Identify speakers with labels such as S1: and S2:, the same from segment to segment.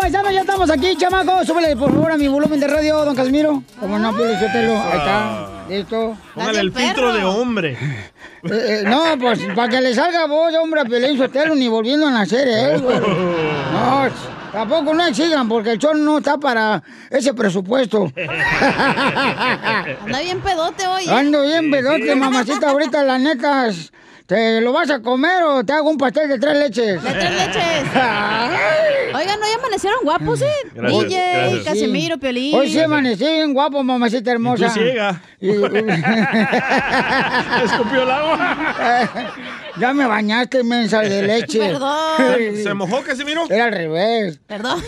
S1: paisano, ya estamos aquí, chamaco. Súbele, por favor, a mi volumen de radio, don Casimiro. Como no, Piolín, suéltelo. Ahí está, listo.
S2: Póngale el filtro de hombre.
S1: Eh, eh, no, pues para que le salga voz, hombre, a Piolín Sotelo, ni volviendo a nacer, ¿eh? güey. No, tampoco no exigan, porque el show no está para ese presupuesto.
S3: Anda bien pedote hoy. ¿eh?
S1: Ando bien, pedote, mamacita, ahorita, la neta, ¿te lo vas a comer o te hago un pastel de tres leches?
S3: De tres leches. Oigan, ¿no ya amanecieron guapos, eh?
S1: Gracias,
S3: DJ,
S1: gracias.
S3: Casimiro, Piolín.
S1: Hoy sí amanecí bien guapo, mamacita hermosa.
S2: tú ciega.
S1: Y-
S2: Escupió el agua.
S1: ya me bañaste, mensa de leche.
S2: Perdón. ¿Se mojó, Casimiro?
S1: Era al revés.
S3: Perdón.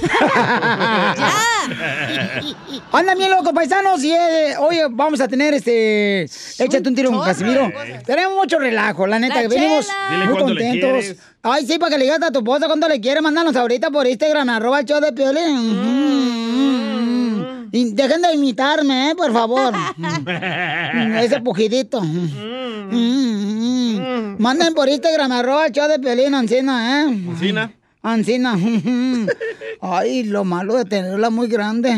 S1: Andan bien locos, paisanos. Y eh, hoy vamos a tener este. Échate un tiro con Casimiro. Tenemos mucho relajo, la neta.
S3: La
S1: que venimos.
S2: Dile
S1: muy contentos. Ay, sí, para que le digas a tu esposa cuánto le quieres. Mándanos ahorita por Instagram, arroba el show de Piolín. Y dejen de imitarme, ¿eh? Por favor. Ese pujidito. Manden por Instagram, arroba el show de Piolín, Ancina, ¿eh?
S2: Ancina.
S1: Ancina. Ay, lo malo de tenerla muy grande.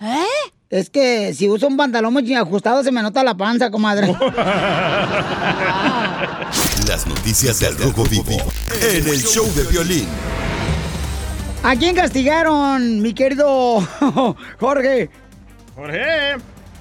S3: ¿Eh?
S1: Es que si uso un pantalón muy ajustado se me nota la panza, comadre.
S4: Las noticias del Rojo Vivo en el show de Piolín.
S1: ¿A quién castigaron, mi querido Jorge?
S2: Jorge.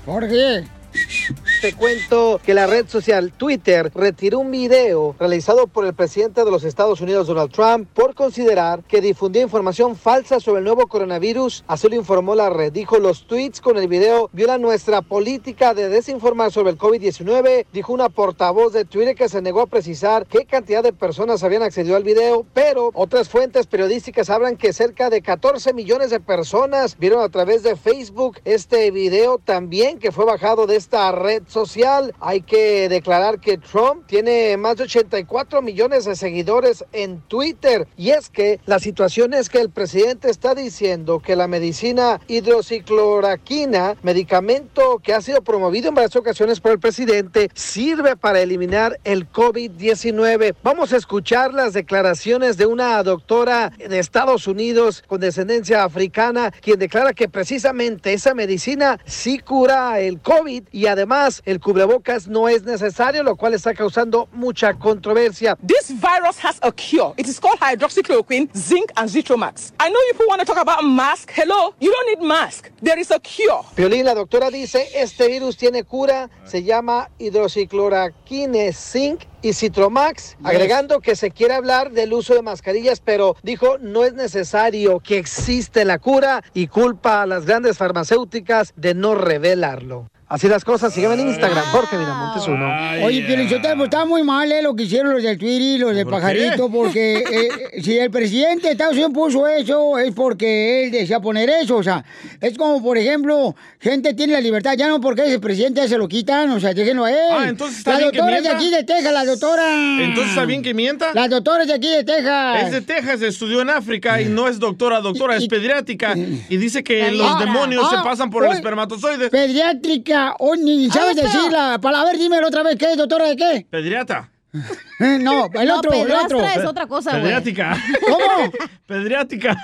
S1: Jorge.
S5: Te cuento que la red social Twitter retiró un video realizado por el presidente de los Estados Unidos, Donald Trump, por considerar que difundió información falsa sobre el nuevo coronavirus. Así lo informó la red. Dijo, los tweets con el video violan nuestra política de desinformar sobre el COVID-19. Dijo una portavoz de Twitter que se negó a precisar qué cantidad de personas habían accedido al video, pero otras fuentes periodísticas hablan que cerca de 14 millones de personas vieron a través de Facebook este video también que fue bajado de esta red social. Hay que declarar que Trump tiene más de 84 millones de seguidores en Twitter. Y es que la situación es que el presidente está diciendo que la medicina hidroxicloroquina, medicamento que ha sido promovido en varias ocasiones por el presidente, sirve para eliminar el COVID-19. Vamos a escuchar las declaraciones de una doctora de Estados Unidos con descendencia africana, quien declara que precisamente esa medicina sí cura el COVID y además el cubrebocas no es necesario, lo cual está causando mucha controversia.
S6: This virus has a cure. It is called hydroxychloroquine, zinc, and Zitromax. I know people want to talk about mask. Hello, you don't need mask. There is a cure.
S5: Piolín, la doctora dice, este virus tiene cura, se llama hidroxicloroquine, zinc y Citromax, agregando que se quiere hablar del uso de mascarillas, pero dijo no es necesario que existe la cura y culpa a las grandes farmacéuticas de no revelarlo. Así las cosas, sígueme en Instagram, Jorge Miramontes uno.
S1: Oye, Pielichotelo, pues, está muy mal eh, lo que hicieron los del Twitter y los del
S5: ¿Por
S1: Pajarito,
S5: qué?
S1: porque eh, si el presidente de Estados Unidos puso eso, es porque él desea poner eso, o sea, es como, por ejemplo, gente tiene la libertad, ya no porque es el presidente, ya se lo quitan, o sea, déjenlo a él.
S2: Ah, entonces está
S1: La
S2: bien que
S1: doctora es de aquí de Texas, la doctora.
S2: Entonces, ¿está bien que mienta?
S1: La doctora es de aquí de Texas.
S2: Es de Texas, estudió en África y no es doctora, doctora, es pediátrica. Y dice que los
S1: Ah,
S2: demonios
S1: ah,
S2: se pasan por el espermatozoide.
S1: Pediátrica, o ni sabes decir la palabra, a ver, dímelo otra vez, ¿qué es, doctora de qué?
S2: Pediatra.
S1: No, el
S3: No,
S1: otro, el otro.
S3: es otra cosa, güey.
S2: Pediátrica.
S1: ¿Cómo?
S2: Pediátrica.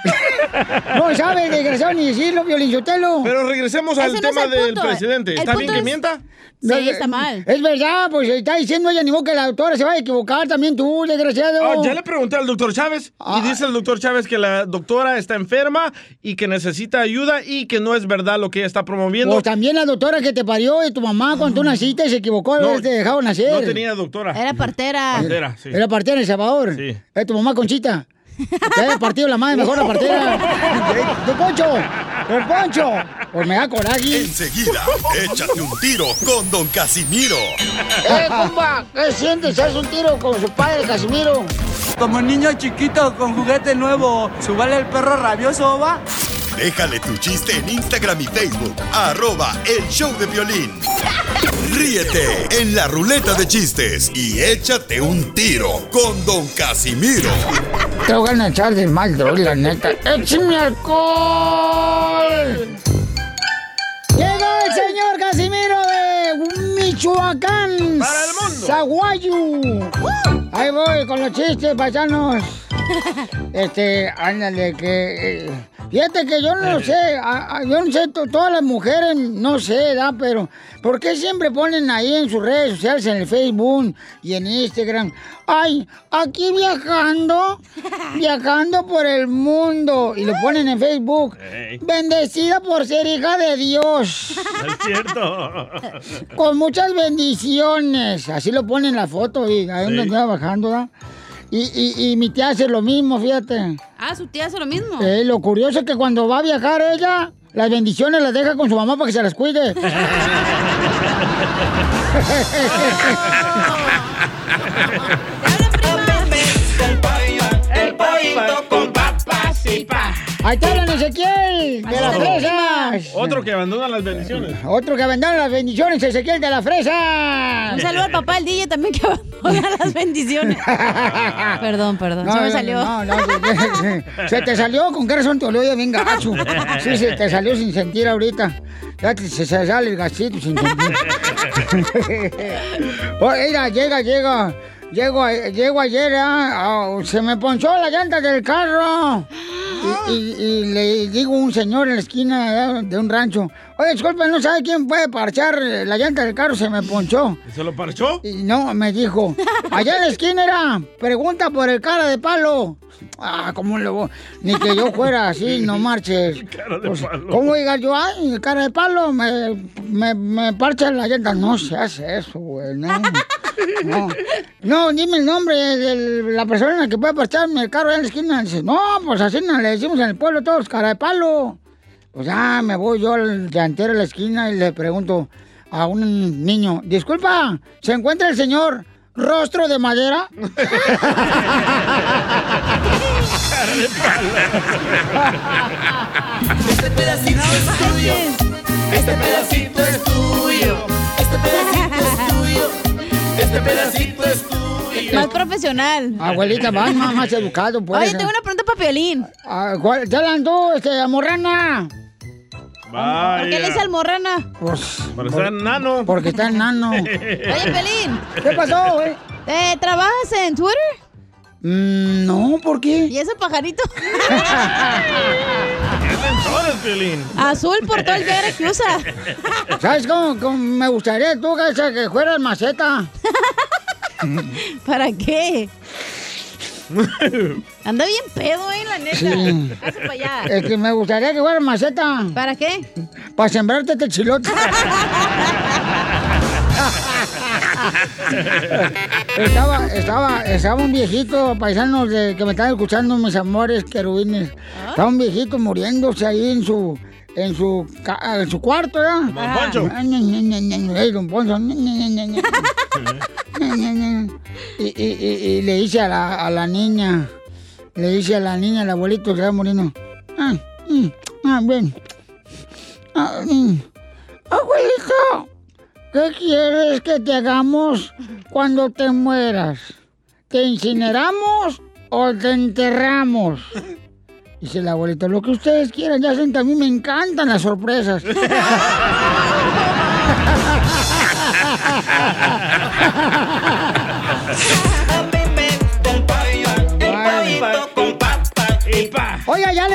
S1: No sabe, desgraciado, ni decirlo, Violinchotelo.
S2: Pero regresemos al
S1: Ese no es
S2: tema
S1: el
S2: del
S1: punto.
S2: presidente.
S1: El
S2: ¿Está bien que mienta?
S3: Sí, está mal.
S1: Es verdad, pues está diciendo ella, ni modo que la doctora se vaya a equivocar también tú, desgraciado.
S2: Ah, ya le pregunté al doctor Chávez
S1: Ah.
S2: y dice el doctor Chávez que la doctora está enferma y que necesita ayuda y que no es verdad lo que ella está promoviendo.
S1: Pues también la doctora que te parió y tu mamá cuando tú naciste se equivocó, no, te dejado nacer.
S2: No tenía doctora.
S3: Era partera.
S2: Partera, sí.
S1: Era partera en El Salvador.
S2: Sí.
S1: Es tu mamá Conchita. Te haya partido la madre mejor la partera. ¡Don Poncho! ¡Don Poncho! Pues me da coraje.
S4: Enseguida, échate un tiro con Don Casimiro.
S1: ¡Eh, compa! ¿Qué sientes? ¿Haz un tiro con su padre, Casimiro?
S7: Como niño chiquito con juguete nuevo, ¿subale el perro rabioso, va?
S4: Déjale tu chiste en Instagram y Facebook. Arroba El Show de Violín. Ríete en la ruleta de chistes y échate un tiro con Don Casimiro.
S1: Te voy a echar de mal, droga, la neta. ¡Échame alcohol! Llegó el señor Casimiro de Michoacán.
S2: ¡Para el mundo!
S1: ¡Zaguayo! Ahí voy con los chistes, paisanos. Este, ándale, que... eh, fíjate que yo no lo sé, a- a- yo no sé, to- todas las mujeres, no sé, ¿verdad? Pero, ¿por qué siempre ponen ahí en sus redes sociales, en el Facebook y en Instagram? Ay, aquí viajando, viajando por el mundo. Y lo ponen en Facebook. Bendecida por ser hija de Dios.
S2: Es cierto.
S1: Con muchas bendiciones. Así lo ponen en la foto y ahí donde
S2: Sí.
S1: andaba bajando, ¿verdad? Y, y, y mi tía hace lo mismo, fíjate.
S3: Ah, su tía hace lo mismo.
S1: Eh, lo curioso es que cuando va a viajar ella, las bendiciones las deja con su mamá para que se las cuide. Ahí te hablan Ezequiel de las fresas.
S2: Otro que abandona las bendiciones.
S1: Otro que abandona las bendiciones, Ezequiel de las fresas.
S3: Un saludo al papá del DJ también que abandona las bendiciones. perdón, perdón. se me salió.
S1: No, no, se- se te salió, ¿con qué razón te oye bien gacho? Sí, se te salió sin sentir ahorita. Ya te- se, se sale el gachito sin sentir. Mira, llega, llega. Llego, a- llego ayer, ah, ah, se me ponchó la llanta del carro. Y, y- y le digo a un señor en la esquina de un rancho, oye, disculpe, ¿no sabe quién puede parchar la llanta del carro? Se me ponchó.
S2: ¿Y se lo parchó?
S1: Y no, me dijo, allá en la esquina era, pregunta por el cara de palo. Ah, ¿cómo le voy? Ni que yo fuera así, no marches.
S2: Cara de
S1: Pues,
S2: palo.
S1: ¿Cómo diga yo? Ay, el cara de palo, me, me, me parcha la llanta. No se hace eso, güey, no. No, no, dime el nombre de la persona que puede parcharme el carro allá en la esquina. Dice, no, pues así no le decimos en el pueblo todos, cara de palo. Pues ya me voy yo al llantero de la esquina y le pregunto a un niño, disculpa, ¿se encuentra el señor rostro de madera?
S7: Este pedacito es tuyo. Este pedacito es tuyo. Este pedacito es tuyo. Este pedacito es tuyo.
S3: Más profesional.
S1: Abuelita, más, más, más educado, pues.
S3: Oye, tengo una pregunta para Piolín.
S1: Ah, ¿cuál- ¿Te la tú, este, amorrana?
S2: Vaya.
S3: ¿Por qué le dice almorrana?
S1: Pues,
S2: Para ser nano.
S1: porque está enano.
S3: Oye, Piolín,
S1: ¿Qué pasó, güey?
S3: ¿eh, ¿trabajas en Twitter?
S1: Mm, no, ¿por qué?
S3: ¿Y ese pajarito? Azul por todo el viaje que usa.
S1: ¿Sabes cómo, cómo me gustaría tú, Gacha, que fueras maceta?
S3: ¿Para qué? Anda bien pedo, eh, la neta.
S1: Sí.
S3: Hazte para allá.
S1: Es que me gustaría que fueras maceta.
S3: ¿Para qué?
S1: Para sembrarte este chilote. estaba, estaba, estaba un viejito, paisanos de, que me están escuchando, mis amores querubines. Estaba un viejito muriéndose ahí en su, en su, en su cuarto, ¿ya?
S2: Don Poncho.
S1: Ey, don Poncho. Y, y, y, y le dice a la, a la niña, le dice a la niña, el abuelito que está muriendo, ah, mm, ah, ven. Ah, mm. Abuelito, ¿qué quieres que te hagamos cuando te mueras? ¿Te incineramos o te enterramos? Dice el abuelito, lo que ustedes quieran, ya saben a mí me encantan las sorpresas.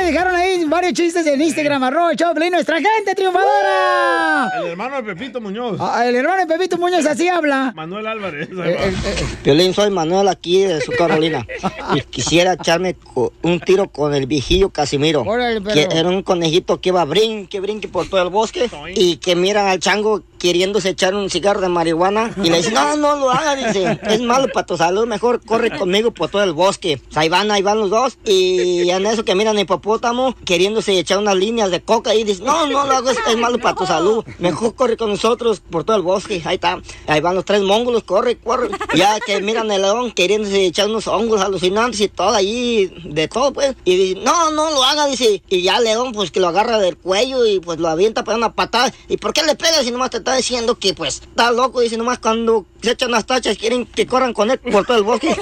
S1: Dejaron ahí varios chistes en Instagram, arroba Piolín, nuestra gente triunfadora.
S2: El hermano de Pepito Muñoz.
S1: Ah, el hermano de Pepito Muñoz así habla.
S2: Manuel Álvarez.
S1: Eh, eh, eh,
S8: Piolín, soy Manuel aquí de su Carolina. Y quisiera echarme un tiro con el viejillo Casimiro.
S1: Órale, pero-
S8: Que era un conejito que iba brinque, brinque por todo el bosque. Y que mira al chango queriéndose echar un cigarro de marihuana y le dice, no, no lo haga, dice, es malo para tu salud, mejor corre conmigo por todo el bosque. Pues ahí van, ahí van los dos y en eso que miran hipopótamo queriéndose echar unas líneas de coca y dice, no, no lo hago, es, malo para tu salud, mejor corre con nosotros por todo el bosque. Ahí está, ahí van los tres mongolos, corre, corre. Ya que miran el león queriéndose echar unos hongos alucinantes y todo ahí, de todo pues. Y dice, no, no lo haga, dice. Y ya el león pues que lo agarra del cuello y pues lo avienta para una patada. ¿Y por qué le pegas si nomás te está diciendo que pues está loco? Dice nomás cuando se echan las tachas quieren que corran con él por todo el bosque.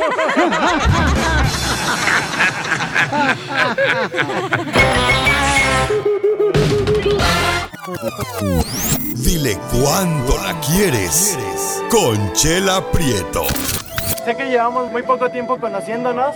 S4: Dile cuándo la quieres. Conchela Prieto.
S9: Sé que llevamos muy poco tiempo conociéndonos.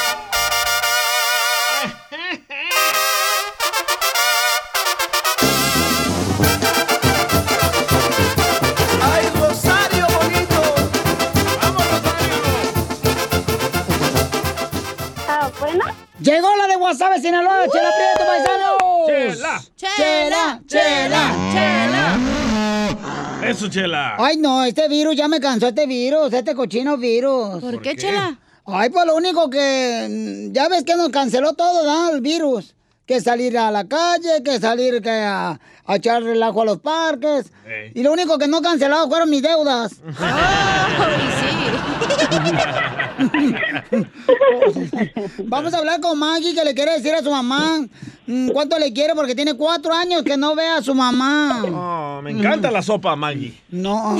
S1: Llegó la de WhatsApp Sinaloa, Chela Prieto, paisanos.
S2: Chela.
S1: Chela, chela, chela.
S2: Eso, Chela.
S1: Ay, no, este virus ya me cansó, este virus, este cochino virus.
S3: ¿Por qué, qué? Chela?
S1: Ay, pues lo único que. Ya ves que nos canceló todo, ¿no? El virus. Que salir a la calle, que salir que a, a echar relajo a los parques. Y lo único que no cancelado fueron mis deudas. Vamos a hablar con Maggie que le quiere decir a su mamá mm, cuánto le quiere porque tiene cuatro años que no ve a su mamá.
S2: Oh, me encanta la sopa, Maggie.
S1: No.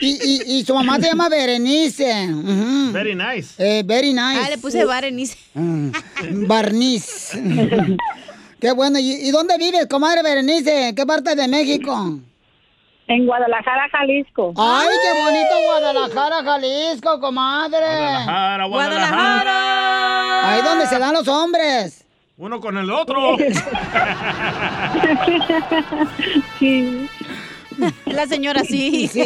S1: y, y- y su mamá se llama Berenice.
S2: Very nice.
S1: Eh, very nice.
S3: Ah, le puse Berenice.
S1: Mm, Barniz. Qué bueno. ¿Y, y dónde vives, comadre Berenice? ¿En qué parte de México?
S10: En Guadalajara, Jalisco.
S1: ¡Ay, qué bonito Guadalajara, Jalisco, comadre!
S2: Guadalajara, Guadalajara.
S1: Ahí donde se dan los hombres.
S2: Uno con el otro.
S10: Sí.
S3: La señora sí.
S1: Sí,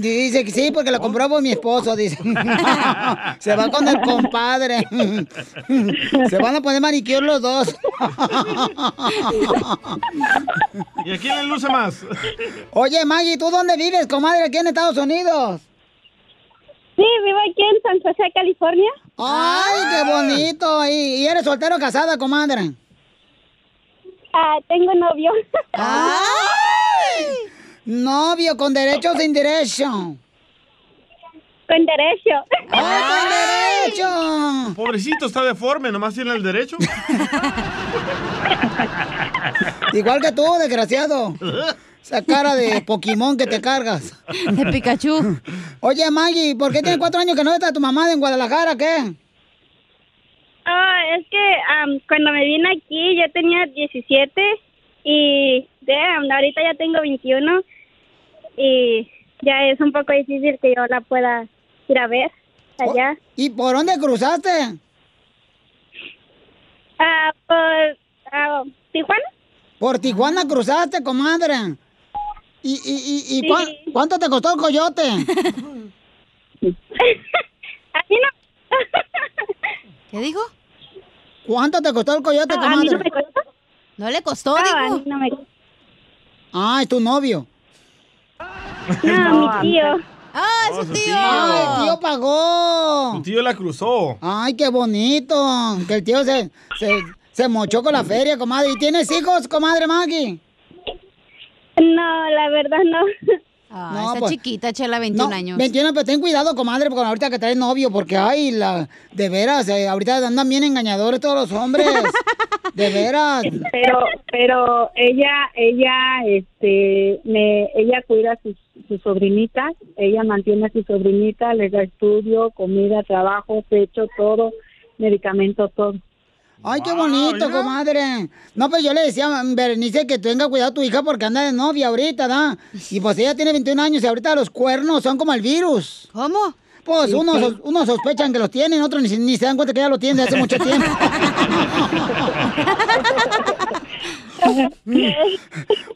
S1: dice que sí, porque lo compró por mi esposo, dice. Se va con el compadre. Se van a poner manicure los dos.
S2: ¿Y a quién le luce más?
S1: Oye, Maggie, ¿tú dónde vives, comadre, aquí en Estados Unidos?
S10: Sí, vivo aquí en San José, California.
S1: ¡Ay, qué bonito! ¿Y, y eres soltero o casada, comadre?
S10: Ah, tengo novio.
S1: Novio, con derecho o sin derecho.
S10: Con derecho.
S1: ¡Ay, con derecho!
S2: Pobrecito, está deforme, nomás tiene el derecho.
S1: Igual que tú, desgraciado. Esa cara de Pokémon que te cargas.
S3: De Pikachu.
S1: Oye, Maggie, ¿por qué tienes cuatro años que no está tu mamá en Guadalajara? ¿Qué?
S10: Ah, es que am, cuando me vine aquí yo tenía 17 y damn, ahorita ya tengo 21 y ya es un poco difícil que yo la pueda ir a ver allá.
S1: ¿Y por dónde cruzaste?
S10: Ah, por ah, Tijuana.
S1: Por Tijuana cruzaste, comadre. ¿Y, y, y, y
S10: Sí.
S1: cuán- cuánto te costó el coyote?
S10: A mí no.
S3: ¿Qué dijo?
S1: ¿Cuánto te costó el coyote,
S10: No, a mí
S1: comadre?
S10: no me costó.
S3: No le costó,
S10: No, a
S3: dijo.
S10: mí no me
S1: Ah, es tu novio.
S10: No, mi tío.
S3: ¡Ah,
S2: Oh,
S3: su
S2: su
S3: tío!
S2: tío.
S1: ¡Ah, el tío pagó!
S2: Tu tío la cruzó.
S1: ¡Ay, qué bonito! Que el tío se, se, se mochó con la feria, comadre. ¿Y tienes hijos, comadre Maggie?
S10: No, la verdad no.
S3: Ah,
S1: No,
S3: está
S1: pues-
S3: chiquita, Chela, 21
S1: No,
S3: años.
S1: 21, pero ten cuidado, comadre, porque ahorita que traes novio, porque ay, la, de veras, eh, ahorita andan bien engañadores todos los hombres. De veras.
S10: Pero, pero ella, ella, este, me, ella cuida a sus, sus sobrinitas, ella mantiene a sus sobrinitas, les da estudio, comida, trabajo, techo, todo, medicamento, todo.
S1: Ay, qué bonito, comadre. No, pues yo le decía a Berenice que tenga cuidado a tu hija porque anda de novia ahorita, ¿da? Y pues ella tiene 21 años y ahorita los cuernos son como el virus.
S3: ¿Cómo?
S1: Pues unos, unos sospechan que los tienen, otros ni, ni se dan cuenta que ya lo tienen desde hace mucho tiempo.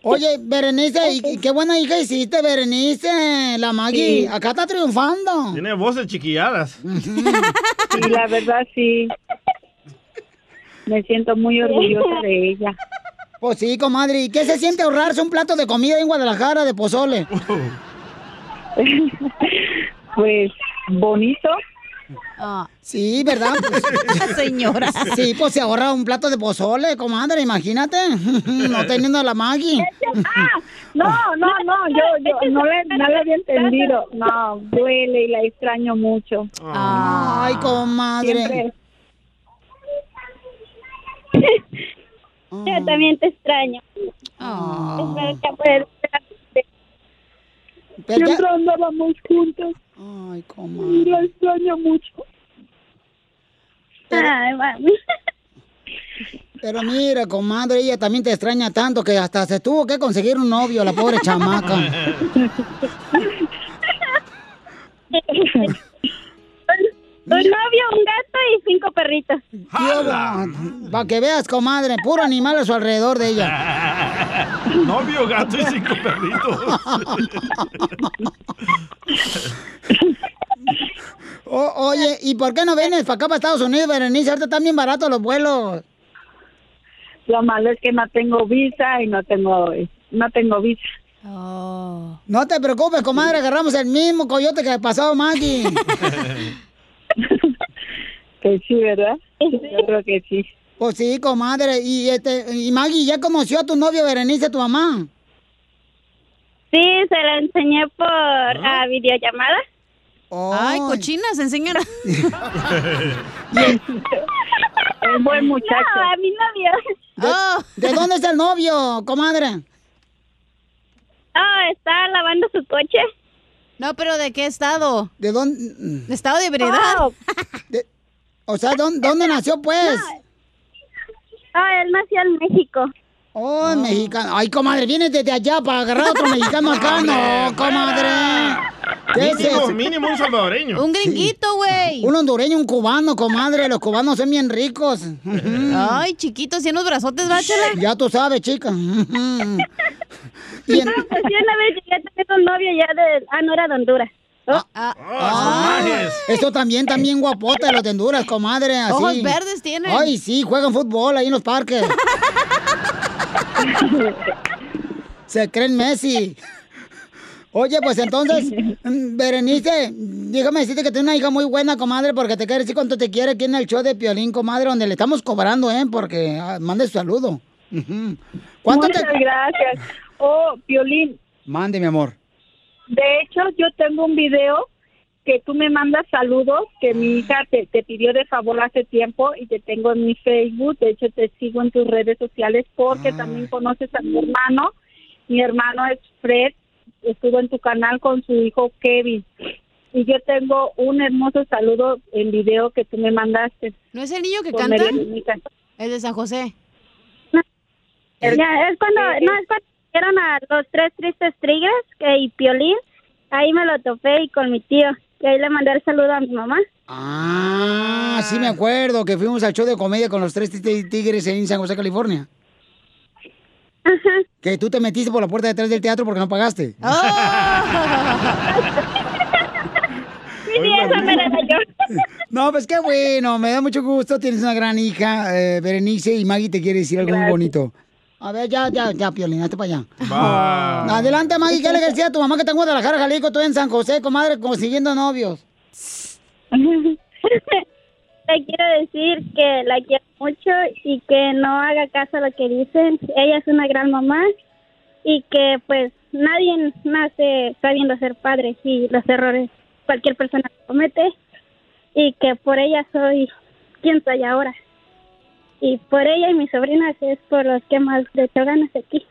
S1: Oye, Berenice, y, y qué buena hija hiciste, Berenice. La Maggie,
S2: Sí.
S1: acá está triunfando.
S2: Tiene voces chiquilladas.
S11: Sí, la verdad sí. Me siento muy orgullosa de ella.
S1: Pues sí, comadre. ¿Y qué se siente ahorrarse un plato de comida en Guadalajara de pozole?
S11: Pues bonito.
S1: Sí, ¿verdad? Pues-
S3: Señora.
S1: Sí, pues se ahorra un plato de pozole, comadre, imagínate. No teniendo a la Maggie.
S11: No, no, no, yo, yo no le, no le había entendido. No, duele y la extraño mucho.
S1: Ay, comadre.
S11: Siempre.
S10: Yo también te extraño. Espero que puedas-
S11: Siempre andábamos juntos.
S1: Ay,
S11: Y la extraño mucho.
S10: Ay, mami.
S1: Pero mira, comadre, ella también te extraña tanto que hasta se tuvo que conseguir un novio, la pobre chamaca.
S10: Un novio, un gato y cinco perritos.
S1: Para que veas, comadre, puro animal a su alrededor de ella.
S2: Novio, gato y cinco perritos.
S1: O- oye, ¿y por qué no vienes para acá, para Estados Unidos, Berenice? Ahorita están bien baratos los vuelos.
S11: Lo malo es que no tengo visa y no tengo, no tengo visa.
S1: No te preocupes, comadre, agarramos el mismo coyote que pasó Maggie.
S11: Que sí, ¿verdad? Yo creo que sí.
S1: Pues sí, comadre. Y este, y Maggie, ¿ya conoció a tu novio Berenice, tu mamá?
S10: Sí, se la enseñé por ah, videollamada.
S3: Ay, cochinas, enséñala.
S11: Es buen muchacho.
S10: No, a mi novio.
S1: ¿De, de dónde es el novio, comadre?
S10: Ah, está lavando su coche.
S3: No, pero ¿de qué estado?
S1: ¿De dónde?
S3: ¿De estado de ebriedad?
S10: Oh.
S1: O sea, ¿dónde, dónde nació, pues?
S10: Ah, él nació en México.
S1: Oh, mexicano. Ay, comadre, vienes desde allá para agarrar a otro mexicano acá. No, comadre. ¿Qué es
S2: Mínimo,
S1: eso?
S2: mínimo un salvadoreño.
S3: Un gringuito, güey.
S1: Un hondureño, un cubano, comadre. Los cubanos son bien ricos.
S3: Ay, chiquitos, ¿y unos brazotes, báchala?
S1: Ya tú sabes, chica. Y en-
S10: No, pues yo una vez llegué a tener un novio ya de... Ah, no era de Honduras. Oh.
S1: Ah, Esto también, también guapota de los de Honduras, comadre. Así.
S3: Ojos verdes tienen.
S1: Ay, sí, juegan fútbol ahí en los parques. Se creen Messi. Oye, pues entonces, mm, Berenice, déjame decirte que tienes una hija muy buena, comadre, porque te quiere decir cuánto te quiere aquí en el show de Piolín, comadre, donde le estamos cobrando, ¿eh? Porque ah, mande su saludo. Ujú. ¿Cuánto
S11: Muchas
S1: te...?
S11: gracias. Oh, Violín,
S1: Mande, mi amor.
S11: de hecho yo tengo un video que tú me mandas saludos que mi hija te, te pidió de favor hace tiempo y te tengo en mi Facebook. De hecho te sigo en tus redes sociales porque también conoces a mi hermano. Mi hermano es Fred, estuvo en tu canal con su hijo Kevin. Y yo tengo un hermoso saludo en video que tú me mandaste.
S3: ¿No es el niño que canta? Es de San José.
S10: Ya, es cuando... No, es cuando vieron a los tres tristes tigres que- y Piolín. Ahí me lo topé y con mi tío. Y ahí le mandé el saludo a mi mamá.
S1: Ah, sí me acuerdo que fuimos al show de comedia con los tres tig- tigres en San José, California. Que tú te metiste por la puerta de atrás del teatro porque no pagaste.
S10: Sí, sí, esa me la yo.
S1: No, pues qué bueno, me da mucho gusto. Tienes una gran hija, eh, Berenice, y Maggie te quiere decir algo muy bonito. A ver, ya, ya, ya, Piolín, hazte para allá.
S2: Va.
S1: Adelante, Maggie, ¿qué le decía a tu mamá que está en Guadalajara, Jalisco, tú en San José, comadre, consiguiendo novios?
S10: Le quiero decir que la quiero mucho y que no haga caso a lo que dicen. Ella es una gran mamá y que pues nadie nace sabiendo ser padre y los errores cualquier persona comete y que por ella soy quien soy ahora. Y por ella y mis sobrinas es por los que más le echo ganas aquí.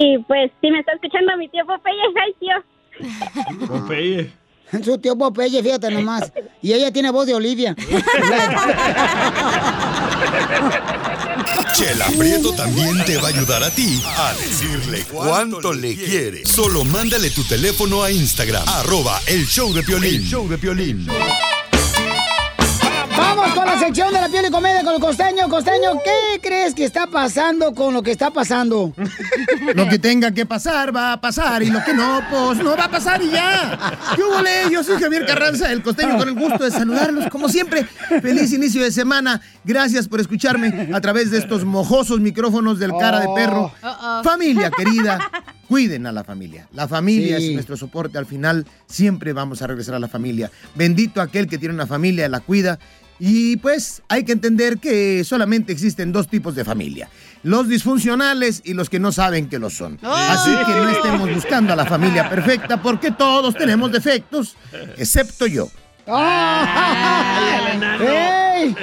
S10: Y pues si me está escuchando mi tío Popeye, ay tío.
S2: Popeye.
S1: Su tío Popeye, fíjate nomás. Y ella tiene voz de Olivia.
S4: Chela Prieto también te va a ayudar a ti a decirle cuánto le quiere. Solo mándale tu teléfono a Instagram, arroba el show de Piolín. show de Piolín.
S1: Vamos con la sección de la piel y comedia con el costeño. Costeño, ¿qué crees que está pasando con lo que está pasando?
S12: Lo que tenga que pasar va a pasar y lo que no, pues no va a pasar y ya. ¿Qué hubo, Yo soy Javier Carranza, el costeño, con el gusto de saludarlos como siempre. Feliz inicio de semana. Gracias por escucharme a través de estos mojosos micrófonos del cara de perro.
S3: Uh-oh.
S12: Familia querida, cuiden a la familia. La familia
S1: Sí.
S12: es nuestro soporte. Al final siempre vamos a regresar a la familia. Bendito aquel que tiene una familia, la cuida. Y pues hay que entender que solamente existen dos tipos de familia. Los disfuncionales y los que no saben que lo son. Así que no estemos buscando a la familia perfecta porque todos tenemos defectos, excepto yo.
S1: ¡Ey!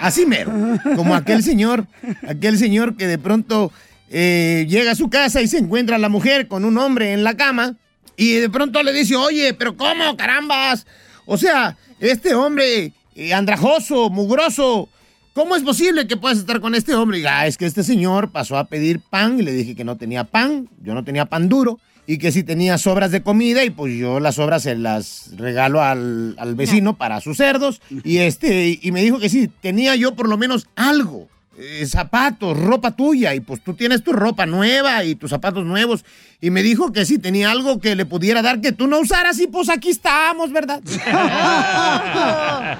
S12: Así mero, como aquel señor, aquel señor que de pronto eh, llega a su casa y se encuentra a la mujer con un hombre en la cama y de pronto le dice, oye, pero ¿cómo, carambas? O sea, este hombre eh, andrajoso, mugroso, ¿cómo es posible que puedas estar con este hombre? Y, ah, es que este señor pasó a pedir pan y le dije que no tenía pan, yo no tenía pan duro. Y que si tenía sobras de comida y pues yo las sobras se las regalo al, al vecino para sus cerdos. Y este, y me dijo que sí, tenía yo por lo menos algo. Eh, zapatos, ropa tuya, y pues tú tienes tu ropa nueva y tus zapatos nuevos. Y me dijo que sí tenía algo que le pudiera dar que tú no usaras, y pues aquí estamos, ¿verdad?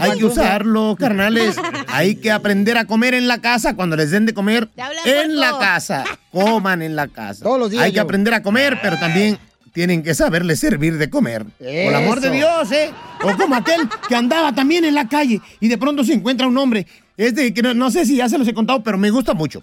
S12: Hay que usarlo, carnales. Hay que aprender a comer en la casa cuando les den de comer en la casa. Coman en la casa.
S1: Todos los días
S12: Hay que aprender a comer, pero también tienen que saberle servir de comer. Por el amor de
S1: Eso.
S12: Dios, ¿eh? O como aquel que andaba también en la calle y de pronto se encuentra un hombre. Este que no, no sé si ya se los he contado, pero me gusta mucho.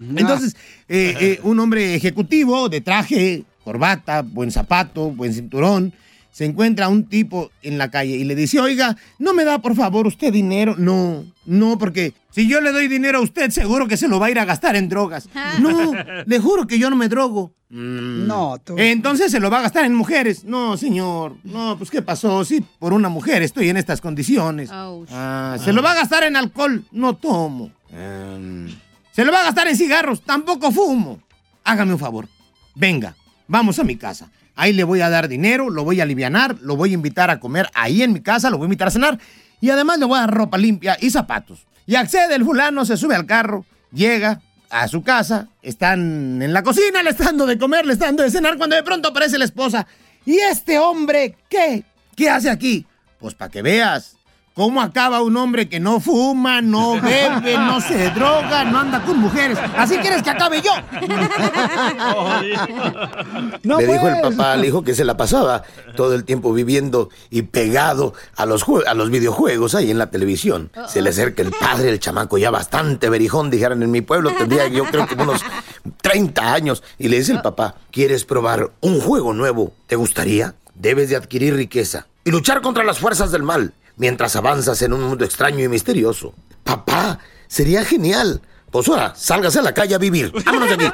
S12: Entonces, eh, eh, un hombre ejecutivo de traje, corbata, buen zapato, buen cinturón, se encuentra un tipo en la calle y le dice, oiga, ¿no me da por favor usted dinero? No, no, porque si yo le doy dinero a usted, seguro que se lo va a ir a gastar en drogas. No, le juro que yo no me drogo.
S1: No, tú.
S12: Entonces se lo va a gastar en mujeres. No, señor. No, pues ¿qué pasó? Sí, por una mujer estoy en estas condiciones. Ah, se lo va a gastar en alcohol. No tomo. Em, se lo va a gastar en cigarros. Tampoco fumo. Hágame un favor. Venga, vamos a mi casa. Ahí le voy a dar dinero, lo voy a alivianar, lo voy a invitar a comer ahí en mi casa, lo voy a invitar a cenar y además le voy a dar ropa limpia y zapatos. Y accede el fulano, se sube al carro, llega a su casa, están en la cocina, le están dando de comer, le están dando de cenar, cuando de pronto aparece la esposa. ¿Y este hombre qué? ¿Qué hace aquí? Pues para que veas cómo acaba un hombre que no fuma, no bebe, no se droga, no anda con mujeres. Así quieres que acabe yo.
S13: le dijo el papá al hijo que se la pasaba todo el tiempo viviendo y pegado a los, a los videojuegos ahí en la televisión. Se le acerca el padre, el chamaco ya bastante berijón, dijeran en mi pueblo, tendría yo creo que unos 30 años. Y le dice el papá, ¿quieres probar un juego nuevo? ¿Te gustaría? Debes de adquirir riqueza y luchar contra las fuerzas del mal mientras avanzas en un mundo extraño y misterioso. Papá, sería genial. Pues ahora, sálgase a la calle a vivir. Vámonos de aquí.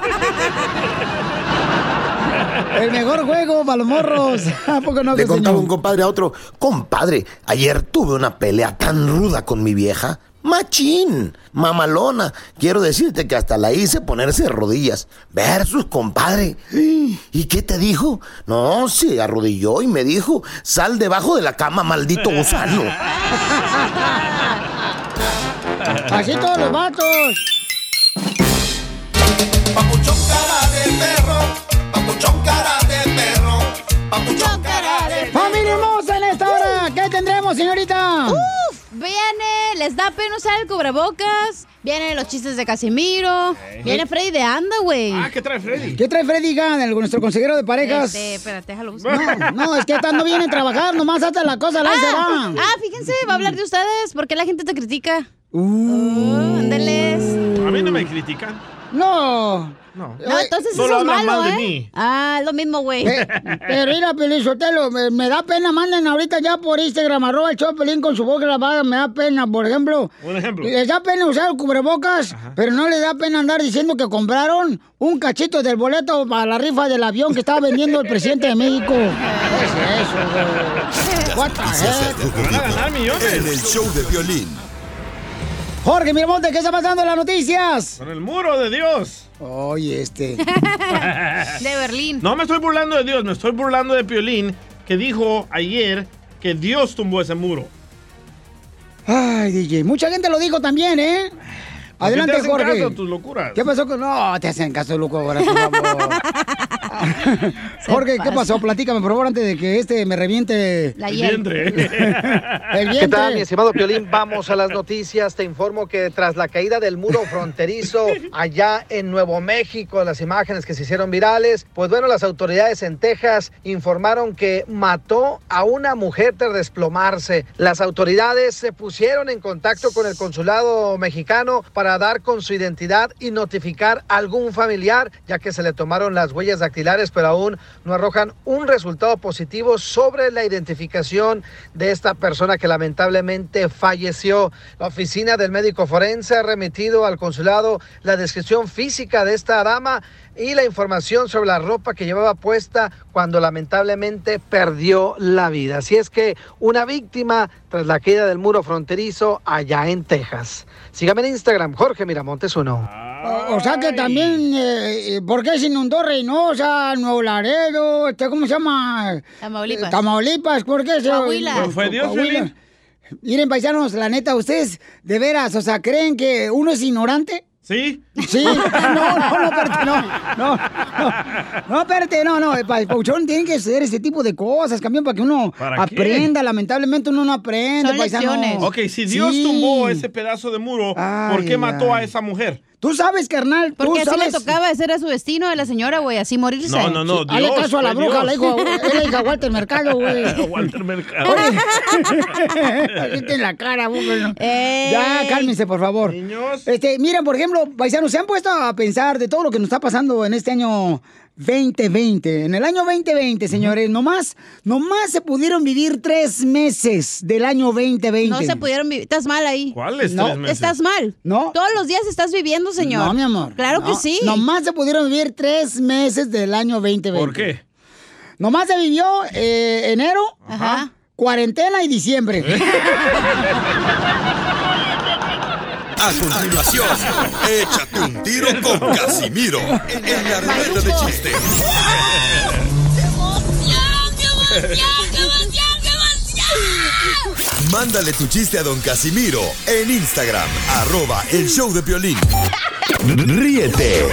S1: El mejor juego para los morros. ¿A poco no,
S13: Le contaba un compadre a otro, compadre, ayer tuve una pelea tan ruda con mi vieja. Machín, mamalona. Quiero decirte que hasta la hice ponerse de rodillas. Versus, compadre. ¿Y qué te dijo? No, se arrodilló y me dijo, sal debajo de la cama, maldito gusano.
S1: Así todos los vatos. ¡Familia hermosa en esta hora! ¿Qué tendremos, señorita?
S3: Uf, viene, les da pena usar el cubrebocas, vienen los chistes de Casimiro, viene Freddy de Anda, güey.
S2: Ah, ¿qué trae Freddy?
S1: ¿Qué trae Freddy Gan, nuestro consejero de parejas?
S3: Este, espérate, déjalo buscar.
S1: No, no, es que esta no viene a trabar, nomás hasta la cosa, la
S3: ah,
S1: se va.
S3: ah, fíjense, va a hablar de ustedes, ¿por qué la gente te critica?
S1: Uh.
S3: ándeles.
S2: A mí no me critican.
S1: No.
S2: No.
S3: No, entonces
S2: Solo
S3: eso es
S2: hablan
S3: malo,
S2: mal de
S3: ¿eh?
S2: mí.
S3: Ah, lo mismo, güey.
S1: Eh, pero mira, Pelín Sotelo, me, me da pena, manden ahorita ya por Instagram, arroba el show Pelín con su voz grabada, me da pena, por ejemplo.
S2: Un ejemplo.
S1: Les da pena usar el cubrebocas, pero no les da pena andar diciendo que compraron un cachito del boleto para la rifa del avión que estaba vendiendo el presidente de México. ¿Qué es eso, güey? What the heck?
S4: En el show de violín.
S1: Jorge Miramonte, ¿qué está pasando en las noticias?
S2: Con el muro de Dios.
S1: Oye, este.
S3: De Berlín.
S2: No me estoy burlando de Dios, me estoy burlando de Piolín, que dijo ayer que Dios tumbó ese muro.
S1: Ay, DJ. Mucha gente lo dijo también, ¿eh? Adelante,
S2: te hacen
S1: Jorge.
S2: caso tus locuras?
S1: ¿Qué pasó con.? No, te hacen caso, loco, ahora. Jorge, ¿qué pasó? Platícame, por favor, antes de que este me reviente.
S3: La
S2: vientre.
S1: El
S5: ¿Qué tal, mi estimado Piolín? Vamos a las noticias. Te informo que tras la caída del muro fronterizo allá en Nuevo México, las imágenes que se hicieron virales, pues bueno, las autoridades en Texas informaron que mató a una mujer tras desplomarse. Las autoridades se pusieron en contacto con el consulado mexicano para dar con su identidad y notificar a algún familiar, ya que se le tomaron las huellas dactilares, pero aún no arrojan un resultado positivo sobre la identificación de esta persona que lamentablemente falleció. La oficina del médico forense ha remitido al consulado la descripción física de esta dama y la información sobre la ropa que llevaba puesta cuando lamentablemente perdió la vida. Así es que una víctima tras la caída del muro fronterizo allá en Texas. Sígame en Instagram, Jorge Miramontes uno.
S1: O, o sea que también, eh, eh, ¿por qué se inundó Reynosa, Nuevo Laredo, este, ¿cómo se llama?
S3: Tamaulipas.
S1: Eh, Tamaulipas, ¿por qué? se-
S3: Coahuila.
S2: Pues fue Dios,
S1: Coahuila. Miren, paisanos, la neta, ¿ustedes de veras, o sea, creen que uno es ignorante?
S2: ¿Sí?
S1: Sí, no, no, no, espérate, no, no, no, no, espérate, no, no, pa- Pauchón, tienen que hacer ese tipo de cosas, campeón, para que uno
S2: ¿Para qué?
S1: aprenda, lamentablemente uno no aprende,
S3: Son
S1: paisano.
S2: Ok, si Dios
S1: Sí.
S2: tumbó ese pedazo de muro,
S1: Ay,
S2: ¿por qué mató
S1: ay.
S2: a esa mujer?
S1: Tú sabes, carnal, tú
S3: Porque así
S1: sabes.
S3: le tocaba, ese era su destino de la señora, güey, así morirse.
S2: No, no, no, Dios,
S1: caso a la bruja, la dijo, es la hija Walter Mercado, güey.
S2: Walter Mercado.
S1: En la cara.
S3: Eh.
S1: Ya, cálmense, por favor.
S2: Niños.
S1: Este, miren, por ejemplo, paisanos, se han puesto a pensar de todo lo que nos está pasando en este año 2020. En el año 2020, señores, nomás, nomás se pudieron vivir tres meses del año 2020.
S3: No se pudieron vivir. Estás mal ahí.
S2: ¿Cuáles
S1: No,
S2: tres meses?
S3: Estás mal.
S1: No.
S3: Todos los días estás viviendo, señor.
S1: No, mi amor.
S3: Claro
S1: No,
S3: que sí.
S1: Nomás se pudieron vivir tres meses del año 2020.
S2: ¿Por qué?
S1: Nomás se vivió eh, enero,
S3: Ajá.
S1: cuarentena y diciembre.
S4: A continuación, échate un tiro con Casimiro en la ruleta de chistes. Mándale tu chiste a don Casimiro en Instagram, arroba el show de violín. Ríete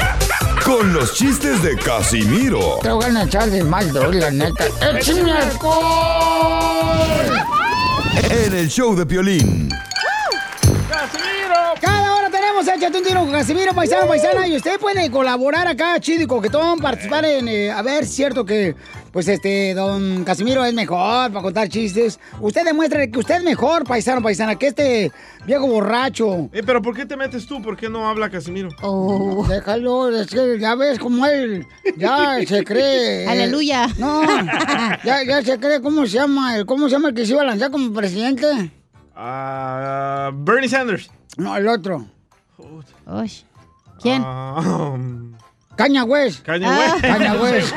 S4: con los chistes de Casimiro
S1: Te voy a echar de mal, la neta. ¡Échame alcohol!
S4: en el show de violín.
S1: Échate un tiro con Casimiro, paisano, paisana. Y usted puede colaborar acá, chido y coquetón, participar en. eh, a ver, cierto que, pues este, don Casimiro es mejor para contar chistes. Usted demuestre que usted es mejor, paisano, paisana, que este viejo borracho.
S2: Eh, pero ¿por qué te metes tú? ¿Por qué no habla Casimiro?
S1: Oh. Déjalo, es que ya ves como él ya se cree. eh,
S3: Aleluya.
S1: No, ya, ya se cree, ¿cómo se llama? el- ¿Cómo se llama el que se iba a lanzar como presidente?
S2: Ah, Bernie Sanders.
S1: No, el otro.
S3: Uy. ¿Quién?
S2: Ah, um,
S1: Caña West.
S3: Ah.
S2: West.
S1: Kanye West.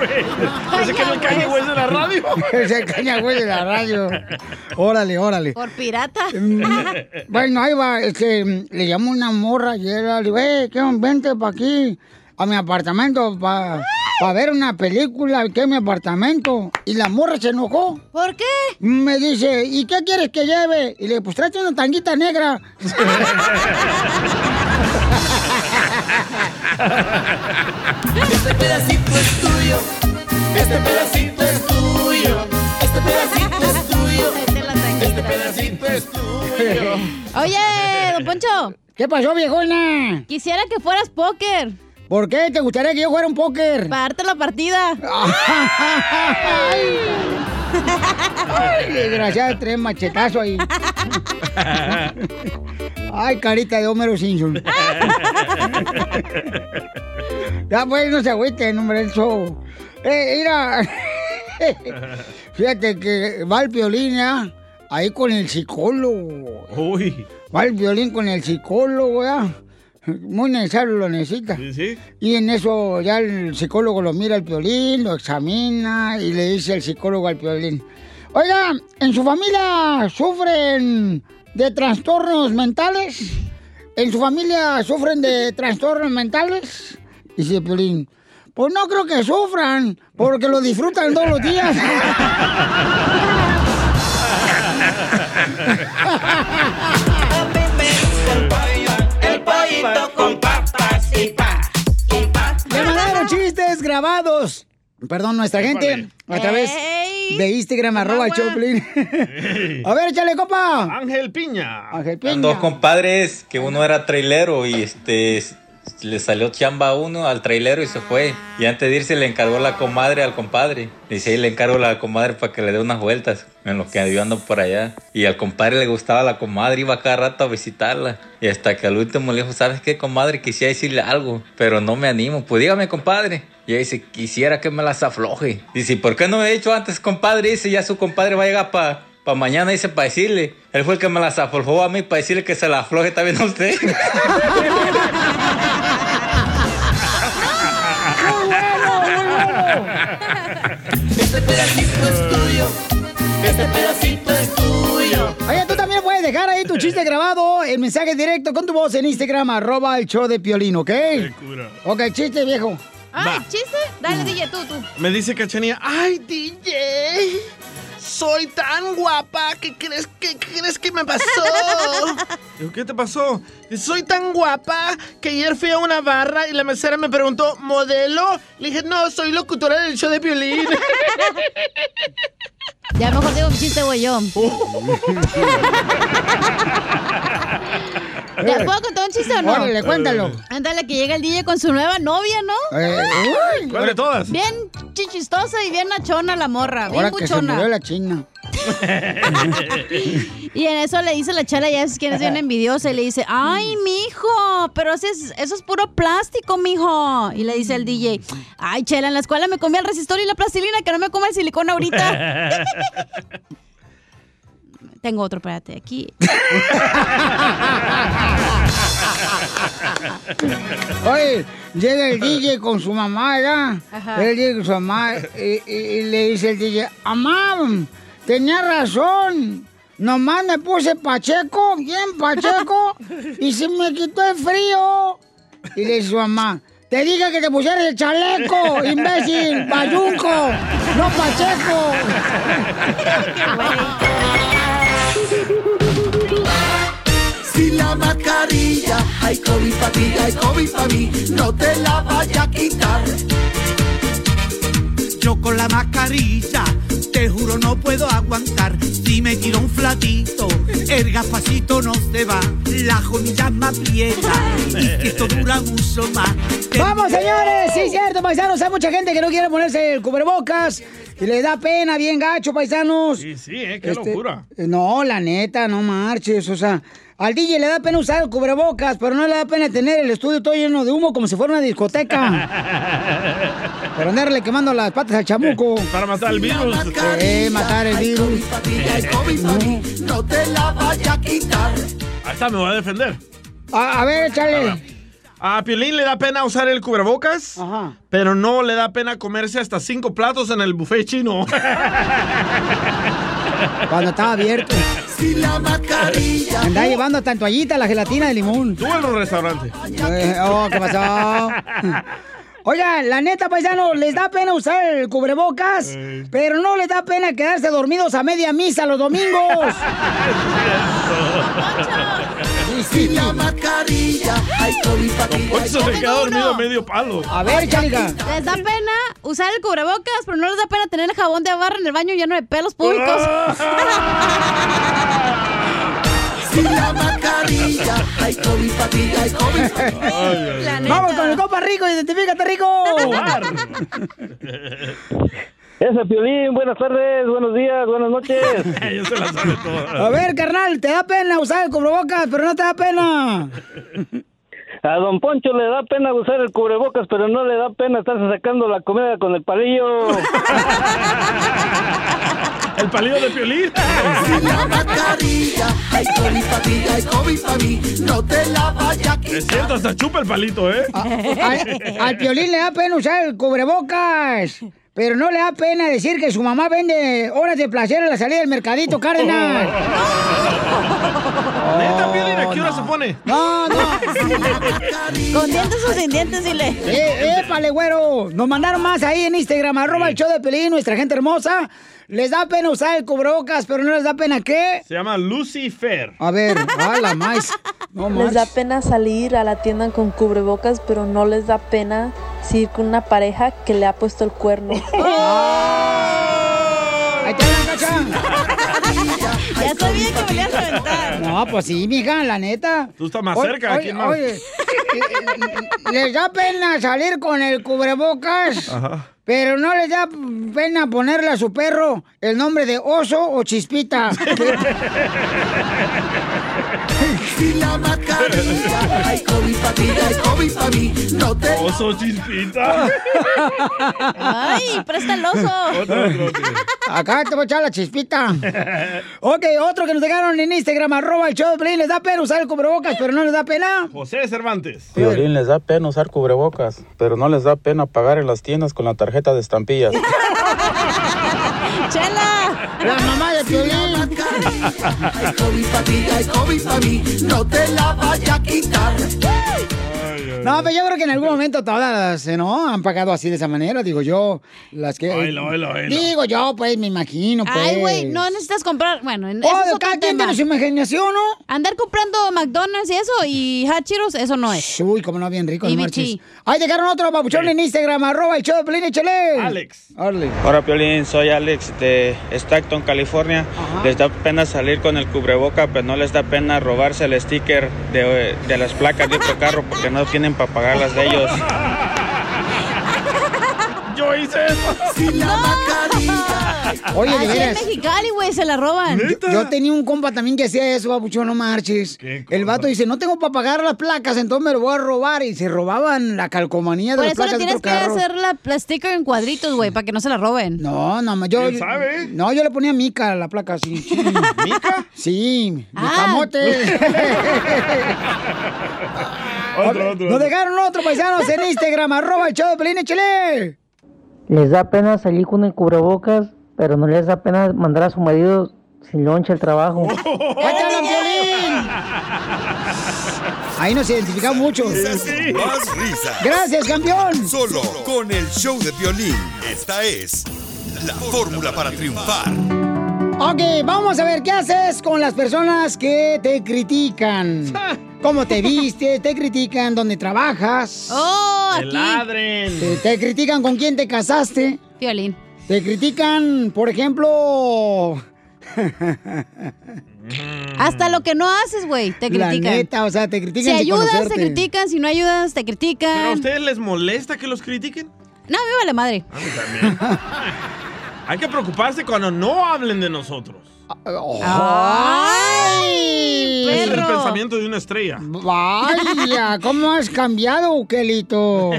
S2: Ese que no es Kanye West de la radio.
S1: Ese es Caña West de la radio. Órale, órale.
S3: Por pirata.
S1: Mm, Bueno, ahí va, este, le llamó una morra y era, le digo, eh, ¿qué onda? vente para aquí, a mi apartamento, para ver una película, que es mi apartamento. Y la morra se enojó.
S3: ¿Por qué?
S1: Me dice, ¿y qué quieres que lleve? Y le dije, pues tráete una tanguita negra.
S7: Este pedacito es tuyo. Este pedacito es tuyo. Este pedacito es tuyo. Este pedacito es tuyo.
S3: Oye, don Poncho.
S1: ¿Qué pasó, viejona?
S3: Quisiera que fueras póker.
S1: ¿Por qué? ¿Te gustaría que yo fuera un póker?
S3: Para darte la partida.
S1: Ay, desgraciada, tres machetazos ahí. Ay, carita de Homero Simpson. ya pues, no se agüiten, hombre, el show. Eh, mira. Fíjate que va el violín, ¿ya? Ahí con el psicólogo.
S2: Uy.
S1: Va el violín con el psicólogo, ¿ya? Muy necesario lo necesita.
S2: Sí, sí.
S1: Y en eso ya el psicólogo lo mira al piolín, lo examina y le dice el psicólogo al piolín. Oiga, ¿en su familia sufren de trastornos mentales? ¿En su familia sufren de trastornos mentales? Dice el piolín. Pues no creo que sufran, porque lo disfrutan todos los días.
S7: Con papas y pa.
S1: Le mandaron chistes grabados. Perdón, nuestra gente, a través de Instagram, arroba Choplin. A ver, échale, copa.
S2: Ángel Piña.
S1: Ángel
S14: Eran dos compadres que uno era trailero y este le salió chamba a uno al trailero y se fue. Y antes de irse le encargó la comadre al compadre. Dice, ahí le encargo la comadre para que le dé unas vueltas en lo que yo ando por allá. Y al compadre le gustaba la comadre, iba cada rato a visitarla. Y hasta que al último le dijo, ¿sabes qué, comadre? Quisiera decirle algo, pero no me animo. Pues dígame, compadre. Y dice, quisiera que me las afloje. Dice, ¿por qué no me he dicho antes, compadre? Dice, ya su compadre va a llegar para pa mañana, dice, para decirle. Él fue el que me las aflojó a mí para decirle que se la afloje también a usted.
S7: Este pedacito es tuyo. Este pedacito es tuyo.
S1: Oye, tú también puedes dejar ahí tu chiste grabado, el mensaje directo con tu voz en Instagram, arroba el show de Piolín, ¿ok? Ok, chiste, viejo.
S3: Ay, ¿chiste? Dale, DJ, tú, tú.
S2: Me dice Cachanía, ay, DJ, soy tan guapa, ¿qué crees que, qué crees que me pasó? ¿qué te pasó? Soy tan guapa que ayer fui a una barra y la mesera me preguntó, ¿modelo? Le dije, no, soy locutora del show de violín.
S3: Ya mejor digo un chiste, voy yo. ¿Ya puedo contar un chiste o no?
S1: Órale, cuéntalo.
S3: Ándale, que llega el DJ con su nueva novia, ¿no?
S1: Eh, uy.
S2: ¿Cuál de todas?
S3: Bien chichistosa y bien nachona la morra. Bien
S1: Ahora que se murió la china.
S3: Y en eso le dice la chala, ya es quien es bien envidiosa, y le dice, ay, mijo, pero eso es, eso es puro plástico, mijo. Y le dice el DJ, ay, chela, en la escuela me comía el resistor y la plastilina, que no me coma el silicón ahorita. Tengo otro, espérate, aquí.
S1: Oye, llega el DJ con su mamá, ¿verdad?
S3: Ajá.
S1: Él llega con su mamá y, y- y le dice el DJ, mamá, tenía razón. Nomás me puse pacheco, bien pacheco, y se me quitó el frío. Y le dice su mamá, te dije que te pusieras el chaleco, imbécil, bayunco, no pacheco.
S7: La mascarilla, hay COVID para ti, hay COVID para mí, no te la vaya a quitar.
S15: Yo con la mascarilla, te juro no puedo aguantar. Si me tiro un flatito, el gafacito no se va. La jodilla me aprieta y que esto dura mucho más.
S1: Vamos, señores, sí, cierto, paisanos. Hay mucha gente que no quiere ponerse el cubrebocas y le da pena, bien gacho, paisanos.
S2: Sí, sí, eh, qué
S1: Este,
S2: locura.
S1: eh, No, la neta, no marches. O sea, al DJ le da pena usar el cubrebocas, pero no le da pena tener el estudio todo lleno de humo como si fuera una discoteca. pero andarle quemando las patas al chamuco.
S2: Para matar el virus.
S1: Eh, matar el virus.
S7: No te la vaya a quitar.
S2: Ahí está, me voy a defender.
S1: A, a ver, échale.
S2: A Piolín le da pena usar el cubrebocas,
S1: Ajá.
S2: pero no le da pena comerse hasta cinco platos en el buffet chino.
S1: Cuando estaba abierto.
S7: Si la mascarilla.
S1: Andaba llevando hasta en toallita la gelatina de limón.
S2: Tú en el restaurante.
S1: Eh, oh, ¿qué pasó? Oiga, la neta, paisano, les da pena usar el cubrebocas, pero no les da pena quedarse dormidos a media misa los domingos.
S7: Si la mascarilla, hay COVID para ti,
S2: Hoy se me queda dormido a medio palo.
S1: A ver, Chaliga.
S3: Les da pena usar el cubrebocas, pero no les da pena tener el jabón de barra en el baño lleno de pelos públicos.
S7: Si la mascarilla, hay COVID para ti, hay COVID.
S1: Vamos con el copa rico, identifícate rico.
S16: Ese Piolín, buenas tardes, buenos días, buenas noches.
S2: Se sabe.
S1: A ver, carnal, te da pena usar el cubrebocas, pero no te da pena.
S16: A don Poncho le da pena usar el cubrebocas, pero no le da pena estarse sacando la comida con el palillo.
S2: El palillo de Piolín.
S7: Si la mascarilla, hay COVID para ti, hay COVID para mí, no te la vaya a quitar.
S2: Es cierto, hasta chupa el palito, ¿eh?
S1: Al, al piolín le da pena usar el cubrebocas. Pero no le da pena decir que su mamá vende horas de placer a la salida del mercadito, Cárdenas.
S2: Neta, Piolín, ¿a qué hora se pone?
S1: No, no.
S3: Con dientes o sin dientes, dile.
S1: Eh, épale, güero. Nos mandaron más ahí en Instagram, arroba el show de Pelín, nuestra gente hermosa. Les da pena usar el cubrebocas, pero no les da pena qué.
S2: Se llama Lucifer.
S1: A ver, a la más. No
S17: les da pena salir a la tienda con cubrebocas, pero no les da pena si ir con una pareja que le ha puesto el cuerno.
S1: Ahí la cacha.
S3: Ya sabía que me ibas a aventar.
S1: No, pues sí, mija, la neta.
S2: Tú estás más
S1: Oye,
S2: cerca.
S1: oye,
S2: ¿quién más?
S1: oye, les da pena salir con el cubrebocas,
S2: Ajá.
S1: Pero no les da pena ponerle a su perro el nombre de oso o chispita.
S7: Si la mascarilla, hay COVID para ti, hay COVID para mí, no te...
S2: Oso chispita.
S3: Ay, presta el oso.
S2: Otro, otro, otro.
S1: Acá te voy a echar la chispita. Ok, otro que nos dejaron en Instagram, arroba el show de. Les da pena usar el cubrebocas, pero no les da pena.
S2: José Cervantes.
S18: Violín les da pena usar cubrebocas, pero no les da pena pagar en las tiendas con la tarjeta de estampillas.
S3: ¡Chela!
S1: La mamá de Piolín.
S7: Hay COVID para ti, hay COVID para mí, no te la vaya a quitar.
S1: No, pero yo creo que en algún momento todas, ¿eh, ¿no? Han pagado así de esa manera, digo yo. Las que. Digo yo, pues, me imagino, pues.
S3: Ay, güey, no necesitas comprar. Bueno, en
S1: Oh,
S3: eso es otro
S1: cada quien tiene su imaginación, ¿no?
S3: Andar comprando McDonald's y eso y Hachiros, eso no es.
S1: Uy, como no, bien rico,
S3: Y
S1: no
S3: bichi.
S1: marches. Ahí dejaron otro papuchón en Instagram, arroba el show de Pelín, échale.
S2: Alex.
S1: Órale.
S18: Hola Piolín, soy Alex de Stockton, California. Les da pena salir con el cubreboca, pero no les da pena robarse el sticker de, de las placas de otro carro porque no tienen para pagarlas de ellos.
S2: Yo hice eso.
S7: Si la mascarilla,
S1: Oye, de
S3: Así en
S1: veras.
S3: Mexicali, güey, se la roban.
S1: Yo, yo tenía un compa también que hacía eso, babuchón, no marches. El vato dice, no tengo para pagar las placas, entonces me lo voy a robar. Y se robaban la calcomanía de
S3: Por
S1: las placas de
S3: tienes
S1: otro
S3: que
S1: carro.
S3: hacer la, sticker en cuadritos, güey, para que no se la roben.
S1: No, no, yo...
S2: ¿Quién sabe?
S1: No, yo le ponía mica a la placa, sí. sí.
S2: ¿Mica?
S1: Sí, mi
S3: Ah.
S1: camote.
S2: Otro, otro.
S1: Nos dejaron otro paisanos en Instagram, arroba el show de Pelín, échale.
S19: Les da pena salir con el cubrebocas, pero no les da pena mandar a su marido sin lonche al trabajo.
S1: ¡Ahí te hablan, Piolín! Ahí nos identificamos mucho.
S4: Más risas.
S1: Gracias, campeón.
S4: Solo con el show de violín. Esta es la fórmula para triunfar.
S1: Ok, vamos a ver qué haces con las personas que te critican. Cómo te vistes, te critican dónde trabajas.
S3: Oh, aquí.
S2: ladren.
S1: Te, te critican con quién te casaste.
S3: Violín.
S1: Te critican, por ejemplo.
S3: Hasta lo que no haces, güey, te
S1: La
S3: critican.
S1: neta, o sea, te
S3: Si
S1: critican sin
S3: ayudas, te critican. Si no ayudas, te critican.
S2: ¿Pero a ustedes les molesta que los critiquen?
S3: No, me vale madre.
S2: A mí también. Hay que preocuparse cuando no hablen de nosotros.
S1: ¡Ay!
S2: Es el pensamiento de una estrella.
S1: Vaya, ¿cómo has cambiado, Ukelito?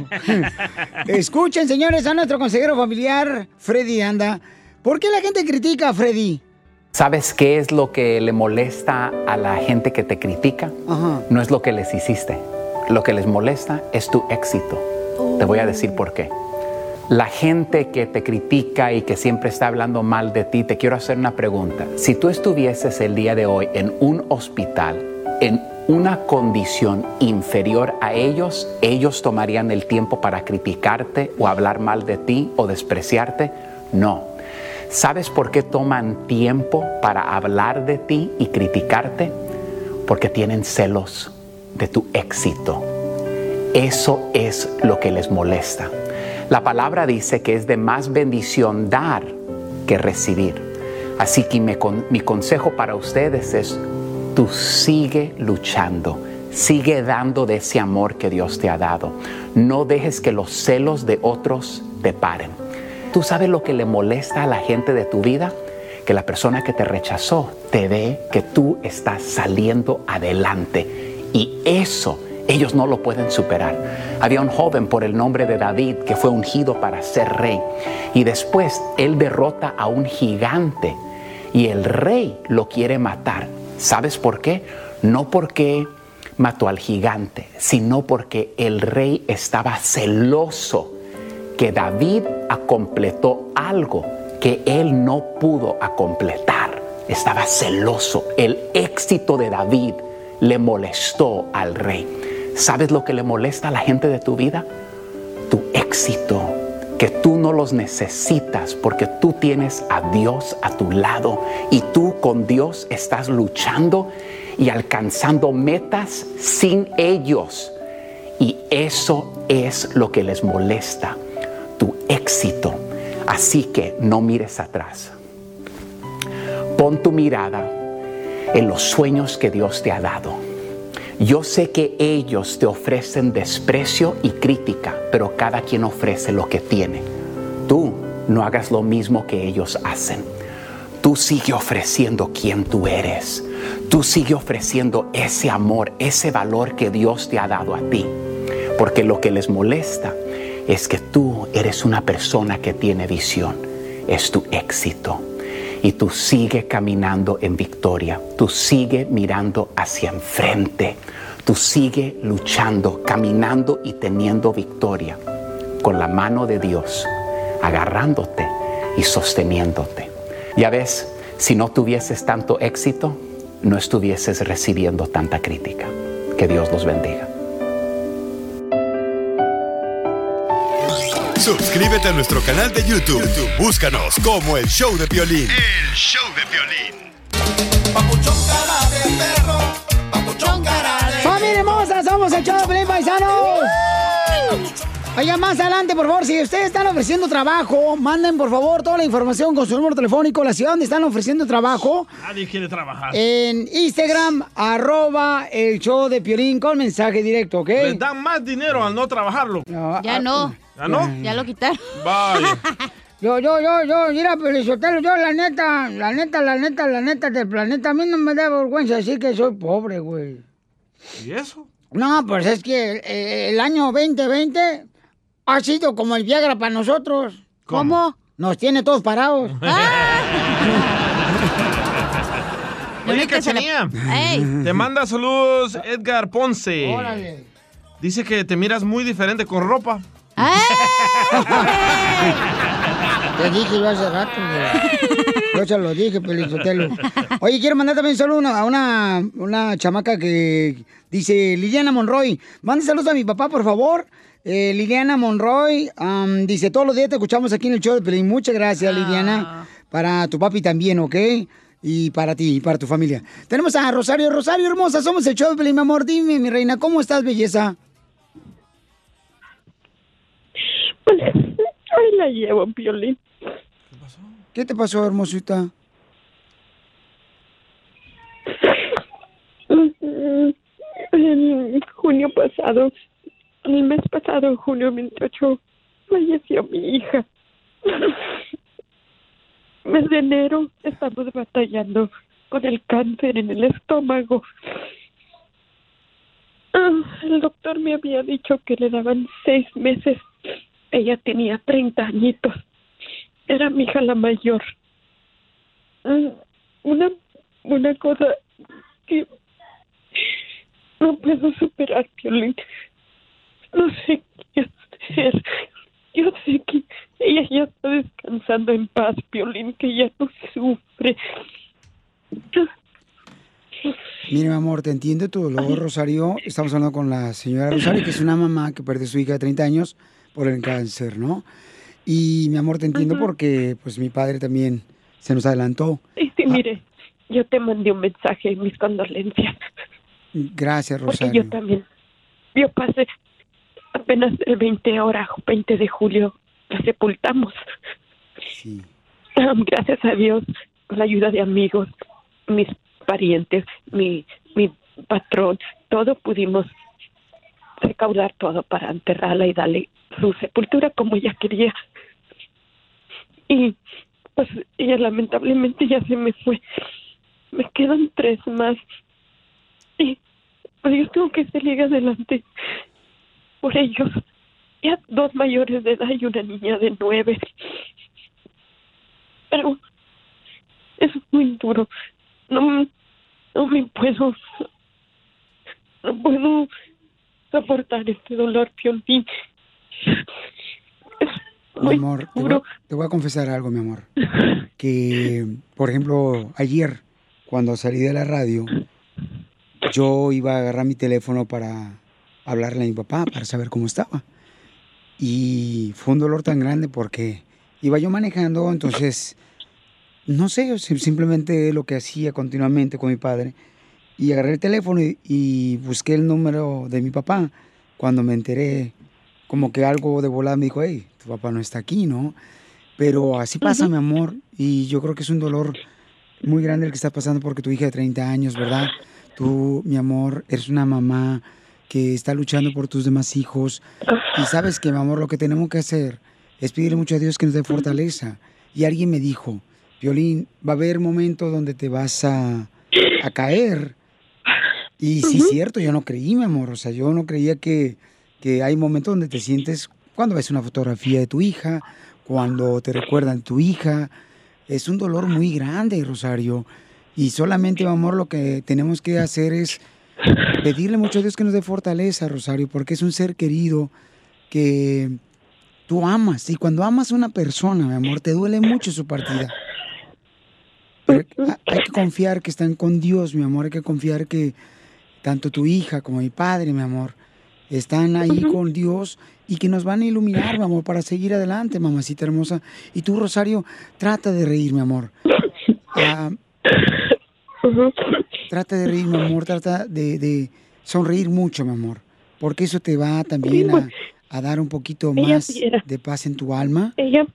S1: Escuchen, señores, a nuestro consejero familiar, Freddy Anda. ¿Por qué la gente critica a Freddy?
S20: ¿Sabes qué es lo que le molesta a la gente que te critica? No es lo que les hiciste. Lo que les molesta es tu éxito. Te voy a decir por qué. La gente que te critica y que siempre está hablando mal de ti, te quiero hacer una pregunta. Si tú estuvieses el día de hoy en un hospital, en una condición inferior a ellos, ellos tomarían el tiempo para criticarte o hablar mal de ti o despreciarte? No. ¿Sabes por qué toman tiempo para hablar de ti y criticarte? Porque tienen celos de tu éxito. Eso es lo que les molesta. La palabra dice que es de más bendición dar que recibir. Así que mi consejo para ustedes es, tú sigue luchando, sigue dando de ese amor que Dios te ha dado. No dejes que los celos de otros te paren. ¿Tú sabes lo que le molesta a la gente de tu vida? Que la persona que te rechazó te ve que tú estás saliendo adelante. Y eso ellos no lo pueden superar. Había un joven por el nombre de David que fue ungido para ser rey. Y después él derrota a un gigante. Y el rey lo quiere matar. ¿Sabes por qué? No porque mató al gigante, sino porque el rey estaba celoso que David completó algo que él no pudo completar. Estaba celoso. El éxito de David le molestó al rey. ¿Sabes lo que le molesta a la gente de tu vida? Tu éxito, que tú no los necesitas porque tú tienes a Dios a tu lado y tú con Dios estás luchando y alcanzando metas sin ellos. Y eso es lo que les molesta, tu éxito. Así que no mires atrás. Pon tu mirada en los sueños que Dios te ha dado. Yo sé que ellos te ofrecen desprecio y crítica, pero cada quien ofrece lo que tiene. Tú no hagas lo mismo que ellos hacen. Tú sigue ofreciendo quien tú eres. Tú sigue ofreciendo ese amor, ese valor que Dios te ha dado a ti. Porque lo que les molesta es que tú eres una persona que tiene visión. Es tu éxito. Y tú sigue caminando en victoria. Tú sigue mirando hacia enfrente. Tú sigue luchando, caminando y teniendo victoria con la mano de Dios, agarrándote y sosteniéndote. Ya ves, si no tuvieses tanto éxito, no estuvieses recibiendo tanta crítica. Que Dios los bendiga.
S4: Suscríbete a nuestro canal de YouTube. YouTube, Búscanos como el show de violín.
S7: El show de violín.
S1: ¡Familia hermosa! Somos el show de Pelín Paisanos. Oigan, más adelante, por favor, si ustedes están ofreciendo trabajo, manden por favor toda la información con su número telefónico, la ciudad donde están ofreciendo trabajo,
S2: Nadie quiere trabajar.
S1: en Instagram, arroba el show de Piolín con mensaje directo, ¿ok?
S2: Les dan más dinero al no trabajarlo.
S3: Ya no.
S2: ¿Ya no?
S3: Ya lo quitaron.
S2: Vaya.
S1: Yo, yo, yo, yo, mira, Pelizotelo, yo la neta, la neta, la neta, la neta del planeta, a mí no me da vergüenza decir que soy pobre, güey.
S2: ¿Y eso?
S1: No, pues es que eh, el año 2020 ha sido como el Viagra para nosotros.
S3: ¿Cómo?
S1: Nos tiene todos parados.
S2: Oye, Cachanía. Te manda saludos Edgar Ponce.
S1: Órale.
S2: Dice que te miras muy diferente con ropa.
S1: Te dije yo hace rato. Yo se lo dije, Pelizotelo. Oye, quiero mandar también saludos una- a una, una chamaca que dice Liliana Monroy. Mande saludos a mi papá, por favor. Eh, Liliana Monroy am, dice, todos los días te escuchamos aquí en el show de Pelín. Muchas gracias, Liliana. Para tu papi también, ¿ok? Y para ti, y para tu familia. Tenemos a Rosario. Rosario, hermosa, somos el show de Pelín, mi amor. Dime, mi reina, ¿cómo estás, belleza?
S21: Ahí la llevo, Piolín.
S1: ¿Qué te pasó, hermosita?
S21: En junio pasado, el mes pasado, junio 28, falleció mi hija. Mes de enero estamos batallando con el cáncer en el estómago. Ah, el doctor me había dicho que le daban seis meses. Ella tenía 30 añitos. Era mi hija la mayor. Mm, Una, una cosa que no puedo superar, Piolín. No sé qué hacer. Yo sé que ella ya está descansando en paz, Piolín, que ya no sufre.
S1: Mira, mi amor, te entiendo tu dolor, Rosario. Estamos hablando con la señora Rosario, que es una mamá que perdió a su hija de 30 años por el cáncer, ¿no? Y, mi amor, te entiendo porque, pues, mi padre también se nos adelantó.
S21: Y sí, mire, yo te mandé un mensaje, mis condolencias.
S1: Gracias,
S21: Porque
S1: Rosario.
S21: yo también. Yo pasé apenas el 20 hora, 20 de julio, la sepultamos. Ah, Gracias a Dios, con la ayuda de amigos, mis parientes, mi, mi patrón, todo pudimos recaudar todo para enterrarla y darle su sepultura como ella quería. Y pues ella lamentablemente ya se me fue. Me quedan tres más. Y pues yo tengo que salir adelante por ellos. Ya dos mayores de edad y una niña de nueve. Pero es muy duro. No, no me puedo, no puedo soportar este dolor, Piolín.
S1: Mi amor, te voy, a, te voy a confesar algo, mi amor. Que, por ejemplo, ayer, cuando salí de la radio, yo iba a agarrar mi teléfono para hablarle a mi papá, para saber cómo estaba. Y fue un dolor tan grande porque iba yo manejando, entonces, no sé, sim- simplemente lo que hacía continuamente con mi padre. Y agarré el teléfono y, y busqué el número de mi papá. Cuando me enteré, como que algo de volada me dijo, hey, tu papá no está aquí, ¿no? Pero así pasa, mi amor. Y yo creo que es un dolor muy grande el que estás pasando porque tu hija de 30 años, ¿verdad? Tú, mi amor, eres una mamá que está luchando por tus demás hijos. Y sabes que, mi amor, lo que tenemos que hacer es pedirle mucho a Dios que nos dé fortaleza. Y alguien me dijo, Violín, va a haber momentos donde te vas a, a caer. Y sí, es cierto, yo no creí, mi amor. O sea, yo no creía que, que hay momentos donde te sientes, cuando ves una fotografía de tu hija, cuando te recuerdan tu hija. Es un dolor muy grande, Rosario. Y solamente, mi amor, lo que tenemos que hacer es pedirle mucho a Dios que nos dé fortaleza, Rosario, porque es un ser querido que tú amas. Y cuando amas a una persona, mi amor, te duele mucho su partida. Pero ha- hay que confiar que están con Dios, mi amor. Hay que confiar que tanto tu hija como mi padre, mi amor, están ahí con Dios y que nos van a iluminar, mi amor, para seguir adelante, mamacita hermosa. Y tú, Rosario, trata de reír, mi amor. Ah, trata de reír, mi amor. Trata de, de sonreír mucho, mi amor. Porque eso te va también a, a dar un poquito más de paz en tu alma.
S21: Ella,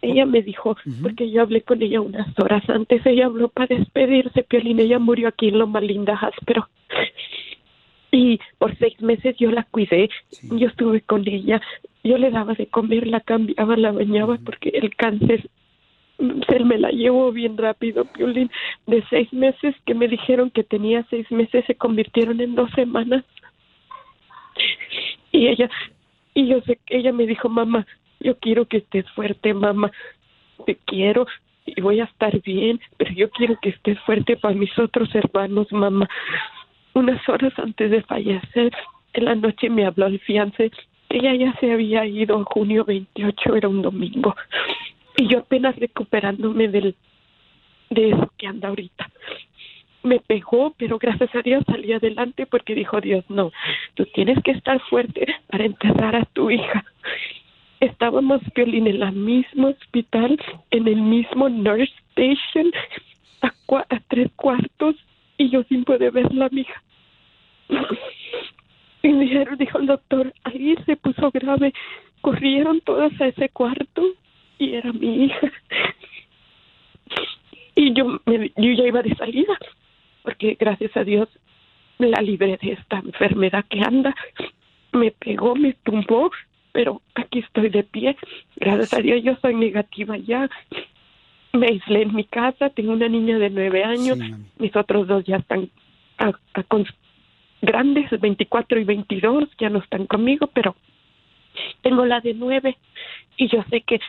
S21: ella me dijo, porque yo hablé con ella unas horas antes, ella habló para despedirse, Piolín, ella murió aquí en Loma Linda, Áspero. Y por seis meses yo la cuidé, yo estuve con ella, yo le daba de comer, la cambiaba, la bañaba, porque el cáncer mm, se me la llevó bien rápido, Piolín. De seis meses que me dijeron que tenía seis meses, se convirtieron en dos semanas. Y ella, y yo sé que ella me dijo, mamá, yo quiero que estés fuerte, mamá, te quiero y voy a estar bien, pero yo quiero que estés fuerte para mis otros hermanos, mamá. Unas horas antes de fallecer, en la noche me habló el fiance, ella ya se había ido junio 28, era un domingo, y yo apenas recuperándome del, de eso que anda ahorita me pegó, pero gracias a Dios salí adelante porque dijo Dios, no, tú tienes que estar fuerte para enterrar a tu hija. Estábamos, Piolín, en el mismo hospital, en el mismo nurse station, a tres cuartos, y yo sin poder verla, mija. Y me dijo el doctor, ahí se puso grave. Corrieron todas a ese cuarto y era mi hija. Y yo, me- yo ya iba de salida, porque gracias a Dios la libré de esta enfermedad que anda. Me pegó, me tumbó, pero aquí estoy de pie. Gracias a Dios yo soy negativa ya. Me aislé en mi casa, tengo una niña de nueve años, mis otros dos ya están a- a con- grandes, 24 y 22, ya no están conmigo, pero tengo la de nueve y yo sé que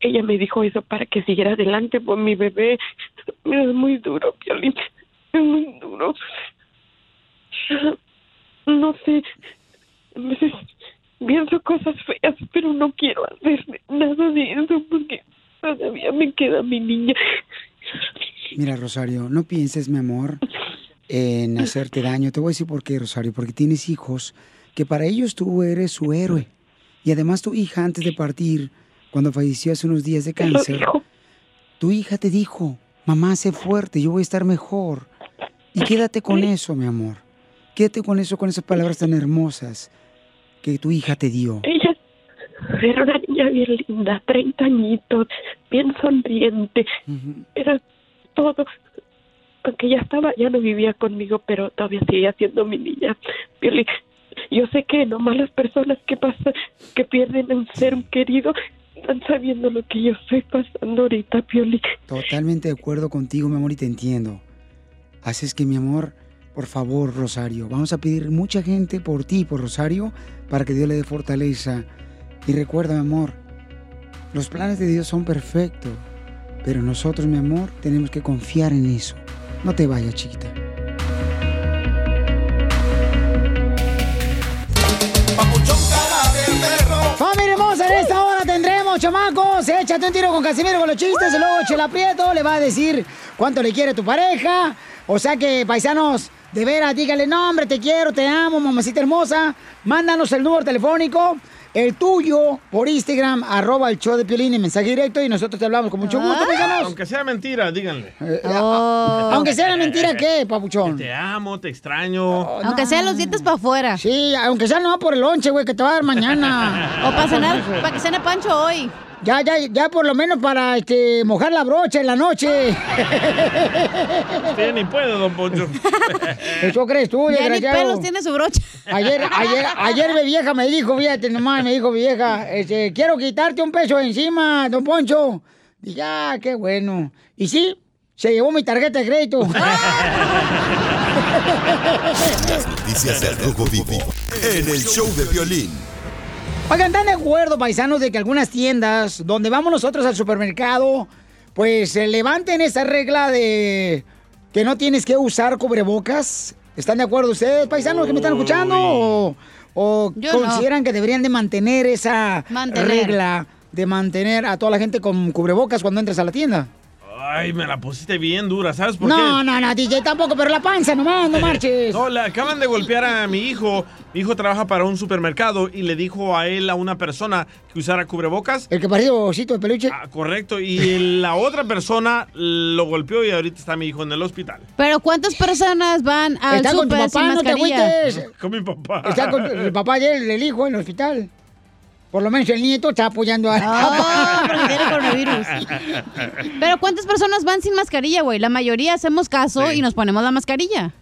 S21: ella me dijo eso para que siguiera adelante por mi bebé. Es muy duro, Piolín, es muy duro. No sé, a veces pienso cosas feas, pero no quiero hacer nada de eso porque todavía me queda mi niña.
S1: Mira, Rosario, no pienses, mi amor, en hacerte daño. Te voy a decir por qué, Rosario, porque tienes hijos que para ellos tú eres su héroe. Y además tu hija, antes de partir, cuando falleció hace unos días de cáncer, tu hija te dijo, mamá, sé fuerte, yo voy a estar mejor. Y quédate con eso, mi amor. Quédate con eso, con esas palabras tan hermosas que tu hija te dio.
S21: Era una niña bien linda, 30 añitos, bien sonriente. Era todo. Aunque ya estaba, ya no vivía conmigo, pero todavía seguía siendo mi niña. Piolín, Yo sé que nomás las personas que pasan, que pierden un ser querido, están sabiendo lo que yo estoy pasando ahorita, Pioli.
S1: Totalmente de acuerdo contigo, mi amor, y te entiendo. Así es que, mi amor, por favor, Rosario, vamos a pedir mucha gente por ti, por Rosario, para que Dios le dé fortaleza. Y recuerda, mi amor, los planes de Dios son perfectos, pero nosotros, mi amor, tenemos que confiar en eso. No te vayas, chiquita. Familia hermosa, en esta hora tendremos, chamacos. Échate un tiro con Casimiro con los chistes y luego Chela Prieto le va a decir cuánto le quiere tu pareja. O sea que, paisanos, de veras, dígale, no, te quiero, te amo, mamacita hermosa. Mándanos el número telefónico el tuyo por Instagram, arroba el show de Piolín en mensaje directo y nosotros te hablamos con mucho gusto, paisanos.
S2: Aunque sea mentira, díganle.
S1: Eh, Aunque sea mentira, ¿qué, papuchón?
S2: Te amo, te extraño.
S3: Aunque sean los dientes para afuera.
S1: Sí, aunque sea no por el lonche, güey, que te va a dar mañana.
S3: O para cenar, para que cene Pancho hoy.
S1: Ya, ya, ya por lo menos para este, mojar la brocha en la noche.
S2: Usted ni puede, don Poncho.
S1: Eso crees tú,
S3: Ya ni pelos tiene su brocha.
S1: Ayer, ayer, ayer mi vieja me dijo, fíjate nomás, me dijo mi vieja, este, quiero quitarte un peso encima, don Poncho. Dije, ah, qué bueno. Y sí, se llevó mi tarjeta de crédito.
S4: Las noticias del Rojo Vivo en el show de violín.
S1: Oigan, ¿están de acuerdo, paisanos, de que algunas tiendas donde vamos nosotros al supermercado, pues se levanten esa regla de que no tienes que usar cubrebocas? ¿Están de acuerdo ustedes, paisanos, que me están escuchando? ¿O, o
S3: Yo no.
S1: consideran que deberían de mantener esa
S3: Mantener.
S1: regla de mantener a toda la gente con cubrebocas cuando entres a la tienda?
S2: Ay, me la pusiste bien dura, ¿sabes por
S1: No,
S2: qué?
S1: no, no, DJ tampoco, pero la panza nomás, no marches.
S2: No, le acaban de golpear a mi hijo. Mi hijo trabaja para un supermercado y le dijo a él, a una persona, que usara cubrebocas.
S1: El que parecía osito de peluche.
S2: Ah, correcto. Y la otra persona lo golpeó y ahorita está mi hijo en el hospital.
S3: Pero ¿cuántas personas van al
S1: Está con tu
S3: sin
S1: papá, no te
S3: mascarilla?
S1: agüites.
S2: Con mi papá.
S1: Está con el papá del, del hijo en el hospital. Por lo menos el nieto está apoyando a
S3: Ah, porque tiene coronavirus. Pero ¿cuántas personas van sin mascarilla, güey? La mayoría hacemos caso y nos ponemos la mascarilla.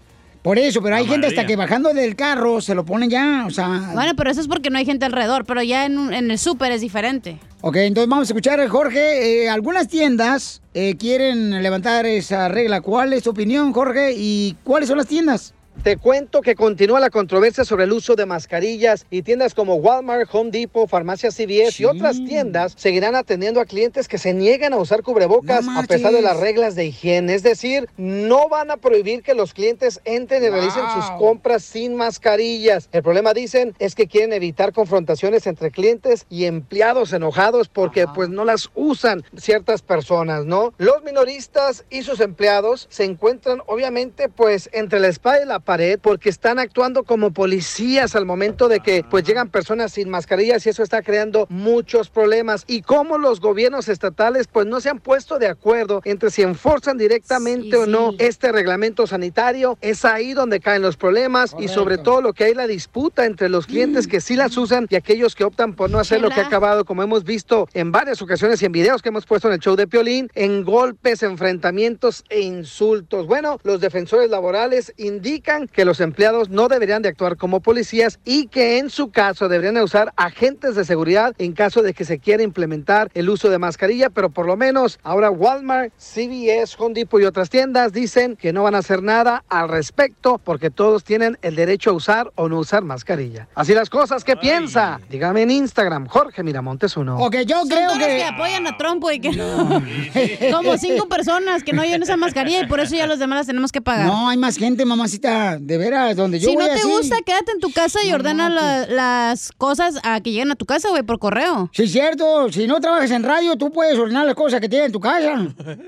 S1: Por eso, pero hay
S3: La
S1: gente hasta que bajando del carro se lo ponen ya, o sea...
S3: Bueno, pero eso es porque no hay gente alrededor, pero ya en, un- en el súper es diferente.
S1: Ok, entonces vamos a escuchar a Jorge. Eh, algunas tiendas eh, quieren levantar esa regla. ¿Cuál es tu opinión, Jorge? ¿Y cuáles son las tiendas?
S5: Te cuento que continúa la controversia sobre el uso de mascarillas y tiendas como Walmart, Home Depot, Farmacia CVS y otras tiendas seguirán atendiendo a clientes que se niegan a usar cubrebocas
S1: No
S5: a pesar de las reglas de higiene. Es decir, no van a prohibir que los clientes entren y realicen sus compras sin mascarillas. El problema, dicen, es que quieren evitar confrontaciones entre clientes y empleados enojados porque pues no las usan ciertas personas, ¿no? Los minoristas y sus empleados se encuentran obviamente pues entre la espada y la pared porque están actuando como policías al momento de que pues llegan personas sin mascarillas y eso está creando muchos problemas. Y cómo los gobiernos estatales pues no se han puesto de acuerdo entre si enforzan directamente o no este reglamento sanitario. Es ahí donde caen los problemas y sobre todo lo que hay la disputa entre los clientes que sí las usan y aquellos que optan por no hacer lo que ha acabado como hemos visto en varias ocasiones y en videos que hemos puesto en el show de Piolín en golpes, enfrentamientos e insultos. Bueno, los defensores laborales indican que los empleados no deberían de actuar como policías y que en su caso deberían de usar agentes de seguridad en caso de que se quiera implementar el uso de mascarilla, pero por lo menos ahora Walmart, CVS, Home Depot y otras tiendas dicen que no van a hacer nada al respecto porque todos tienen el derecho a usar o no usar mascarilla. Así las cosas, ¿qué piensa? Dígame en Instagram, Jorge Miramontes uno.
S1: Ok, yo
S3: Son
S1: creo
S3: todos
S1: que...
S3: que apoyan a Trump, güey. Que Como cinco personas que no llevan esa mascarilla y por eso ya los demás las tenemos que pagar.
S1: No, hay más gente, mamacita, de veras, donde yo
S3: si no
S1: voy
S3: te
S1: así.
S3: gusta, quédate en tu casa y ordena la- las cosas a que lleguen a tu casa, güey, por correo.
S1: Sí, cierto. Si no trabajas en radio, tú puedes ordenar las cosas que tienes en tu casa.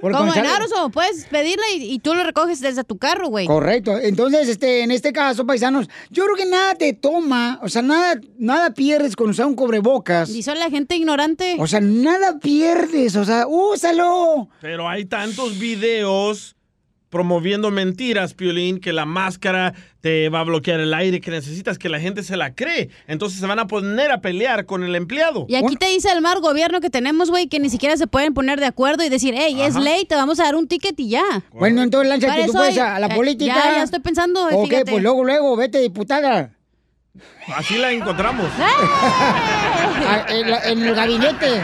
S3: Como en Aroso, puedes pedirla y, y tú lo recoges desde tu carro, güey.
S1: Correcto. Entonces, este, en este caso, paisanos, yo creo que nada te toma, o sea, nada, nada pierdes con usar un cubrebocas.
S3: Y son la gente ignorante.
S1: O sea, nada pierdes, o sea, úsalo.
S2: Pero hay tantos videos promoviendo mentiras, Piolín, que la máscara te va a bloquear el aire que necesitas, que la gente se la cree. Entonces se van a poner a pelear con el empleado.
S3: Y aquí te dice el mal gobierno que tenemos, güey, que ni siquiera se pueden poner de acuerdo y decir, hey, es ley, te vamos a dar un ticket y ya.
S1: Bueno, entonces lánzate tú
S3: hay-
S1: a la
S3: ya-
S1: política.
S3: Ya, ya estoy pensando,
S1: Ok,
S3: fíjate.
S1: pues luego, luego, vete diputada.
S2: Así la encontramos.
S1: Ah, en, la- en el gabinete.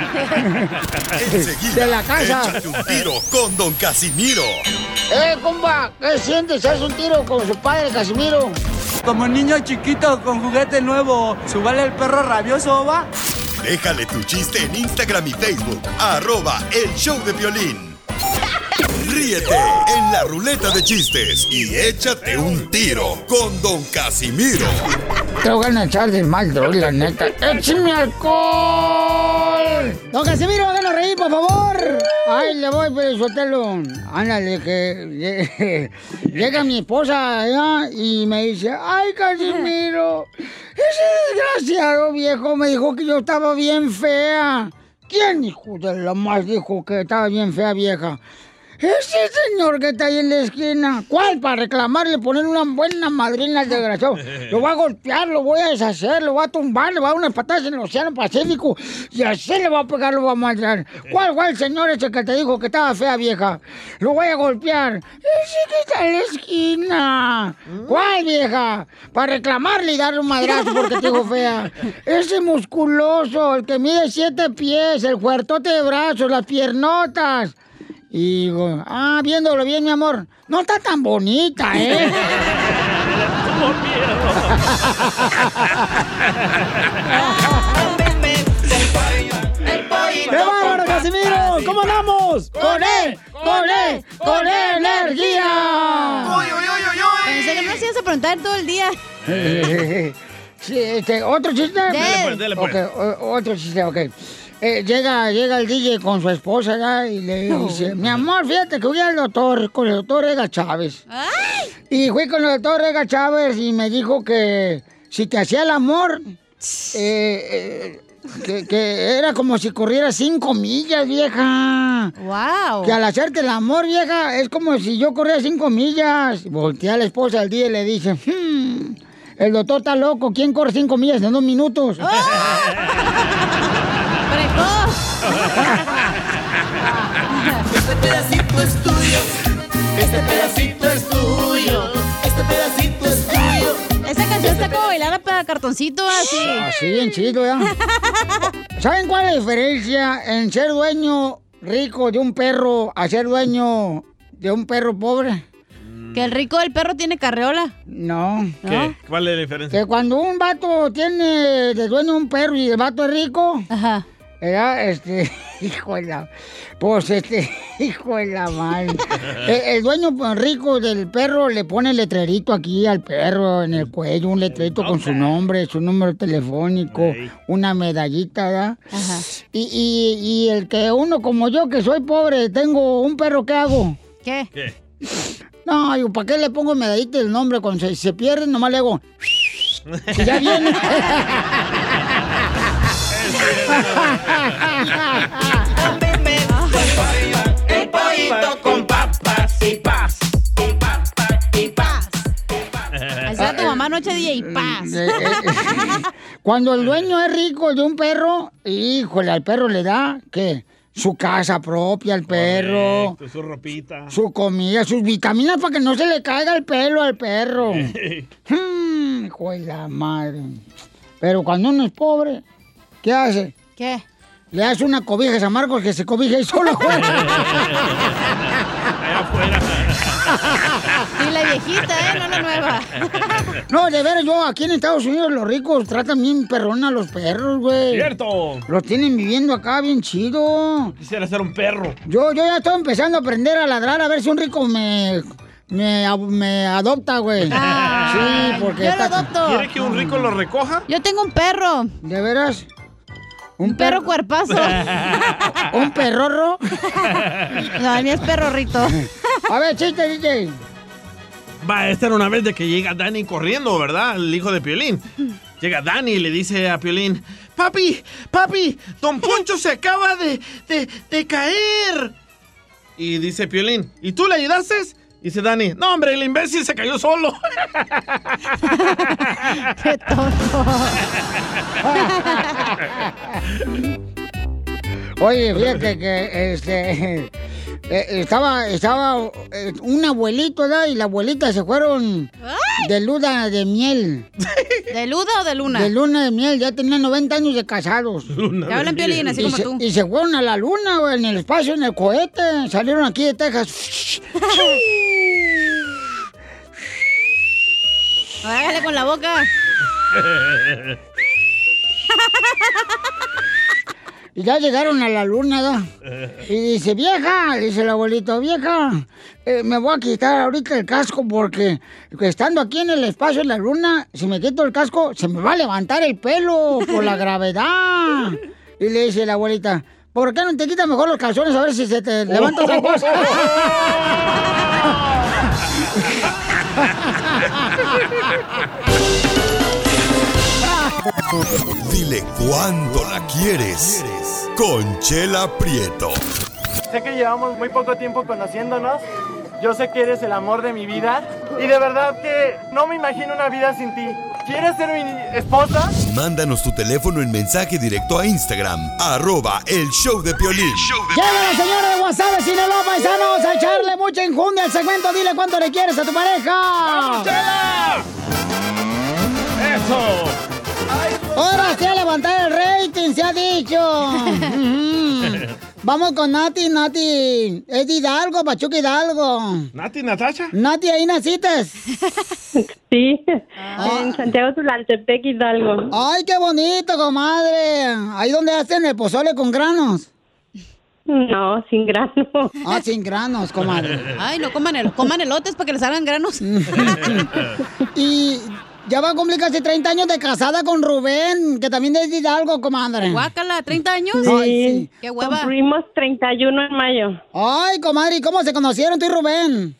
S4: Enseguida,
S1: De la casa.
S4: échate un tiro con Don Casimiro.
S1: Eh, compa, ¿qué sientes? ¿Haz un tiro con su padre, Casimiro?
S22: Como niño chiquito con juguete nuevo, ¿subale el perro rabioso, va?
S4: Déjale tu chiste en Instagram y Facebook. Arroba El Show de Violín. Ríete en la ruleta de chistes y échate un tiro con Don Casimiro.
S1: Te voy a echar de mal, droga, la neta. ¡Échame alcohol! Don Casimiro, háganos reír, por favor. Ay, le voy, pero Sotelo. Ándale, que lle- llega mi esposa allá y me dice, ay, Casimiro, ese desgraciado viejo me dijo que yo estaba bien fea. ¿Quién, hijo de la más, dijo que estaba bien fea, vieja? Ese señor que está ahí en la esquina. ¿Cuál? Para reclamarle, poner una buena madrina al desgraciado. Lo voy a golpear, lo voy a deshacer, lo voy a tumbar, le voy a dar unas patadas en el Océano Pacífico. Y así le voy a pegar, lo voy a matar. ¿Cuál el señor ese que te dijo que estaba fea, vieja? Lo voy a golpear. Ese que está en la esquina. ¿Cuál, vieja? Para reclamarle y darle un madrazo porque te dijo fea. Ese musculoso, el que mide siete pies, el fuertote de brazos, las piernotas. Y digo, ah, viéndolo bien, mi amor. No está tan bonita, ¿eh?
S7: ¡Qué bárbaro, Casimiro! ¿Cómo andamos?
S1: ¡Con él! ¡Con él! ¡Con él, energía!
S3: Pensé que no se ibas a preguntar todo el día.
S1: Sí, este, ¿Otro chiste?
S3: Dele, pues, dele, pues.
S1: Ok, o- otro chiste, ok. Eh, llega, llega el DJ con su esposa y le dice, mi amor, fíjate que fui al doctor, con el doctor Ega Chávez. Y fui con el doctor Ega Chávez y me dijo que si te hacía el amor, eh, eh, que, que era como si corriera cinco millas, vieja.
S3: ¡Wow!
S1: Que al hacerte el amor, vieja, es como si yo corriera cinco millas. Voltea a la esposa al día y le dice, "Hmm, el doctor está loco, ¿quién corre cinco millas en dos minutos?
S7: Este pedacito es tuyo. Este pedacito es tuyo. Este pedacito es tuyo.
S3: Esa canción está como bailar para cartoncito, así.
S1: Así, bien chido, ¿ya? ¿Saben cuál es la diferencia en ser dueño rico de un perro a ser dueño de un perro pobre?
S3: Que el rico del perro tiene carreola.
S1: No.
S2: ¿Qué? ¿Cuál es la diferencia?
S1: Que cuando un vato tiene de dueño un perro y el vato es rico,
S3: Ajá.
S1: Este, hijo de la. Pues este, hijo de la madre. El, el dueño pues, rico del perro le pone el letrerito aquí al perro en el cuello, un letrerito con su nombre, su número telefónico, una medallita, ¿verdad? Y, y, y el que uno como yo, que soy pobre, tengo un perro, ¿qué hago?
S3: ¿Qué?
S2: ¿Qué?
S1: No, digo, ¿para qué le pongo medallita el nombre? Cuando se, se pierde, nomás le hago. Ya viene.
S7: El pollito con papas y paz. Y papas y paz.
S3: Está tu mamá anoche, DJ, paz.
S1: Eh, eh, Cuando el dueño es rico de un perro, híjole, al perro le da, ¿qué? Su casa propia al perro,
S2: Correcto, Su ropita.
S1: su comida, sus vitaminas para que no se le caiga el pelo al perro. Hmm, hijo de la madre. Pero cuando uno es pobre, ¿qué hace?
S3: ¿Qué?
S1: Le hace una cobija a San Marcos que se cobija y solo afuera.
S3: Y la viejita, ¿eh? No la nueva.
S1: No, de veras, yo aquí en Estados Unidos los ricos tratan bien perrón a los perros, güey.
S2: Cierto.
S1: Los tienen viviendo acá bien chido.
S2: Quisiera ser un perro.
S1: Yo, yo ya estoy empezando a aprender a ladrar a ver si un rico me, me, me adopta, güey. sí, porque...
S3: yo lo
S1: está-
S3: adopto.
S2: ¿Quiere que un rico lo recoja?
S3: Yo tengo un perro.
S1: ¿De veras?
S3: Un perro cuerpazo.
S1: ¿Un perrorro?
S3: No, ni es perrorrito.
S1: A ver, chiste, DJ.
S2: Va, esta era una vez de que llega Dani corriendo, ¿verdad? El hijo de Piolín. Llega Dani y le dice a Piolín, papi, papi, don Poncho se acaba de, de, de caer. Y dice Piolín, ¿y tú le ayudaste? Dice Dani, no hombre, el imbécil se cayó solo.
S3: Qué tonto.
S1: Oye, fíjate que este eh, estaba estaba eh, un abuelito, ¿verdad? Y la abuelita se fueron de luna de miel.
S3: ¿De luda o de luna?
S1: De luna de miel, ya tenían 90 años de casados.
S3: Que hablan Piolín, así
S1: y
S3: como
S1: se,
S3: tú.
S1: Y se fueron a la luna, güey, en el espacio, en el cohete. Salieron aquí de Texas.
S3: Hágale con la boca.
S1: Y ya llegaron a la luna, ¿verdad? Y dice, vieja, dice el abuelito, vieja, eh, me voy a quitar ahorita el casco porque estando aquí en el espacio en la luna, si me quito el casco, se me va a levantar el pelo por la gravedad. Y le dice la abuelita, ¿Por qué no te quitas mejor los calzones a ver si se te levanta esa cosa?
S4: Dile cuándo la quieres. Conchela Prieto.
S9: Sé que llevamos muy poco tiempo conociéndonos. Yo sé que eres el amor de mi vida. Y de verdad que no me imagino una vida sin ti. ¿Quieres ser mi esposa?
S4: Mándanos tu teléfono en mensaje directo a Instagram, arroba el show de Piolín.
S1: Llega la señora de WhatsApp Sinaloa, paisanos, a echarle mucha enjundia al segmento. Dile cuánto le quieres a tu pareja. ¡Vamos,
S7: ¡Eso!
S1: Ahora sí a levantar el rating, se ha dicho. Vamos con Nati, Nati. Es de Hidalgo, Pachuca Hidalgo.
S2: ¿Nati, Natasha?
S1: Nati, ahí naciste.
S23: Sí, en Santiago Tulantepec, Hidalgo.
S1: Ay, qué bonito, comadre. Ahí donde hacen el pozole con granos.
S23: No, sin granos.
S1: Ah, sin granos, comadre.
S3: Ay, no coman, el, coman elotes para que les salgan granos.
S1: Y ya va a cumplir casi 30 años de casada con Rubén, que también es de Hidalgo, comadre.
S3: Guácala, 30 años.
S1: Ay, sí.
S3: Qué hueva.
S23: Cumplimos 31 en mayo.
S1: Ay, comadre, ¿y cómo se conocieron tú y Rubén?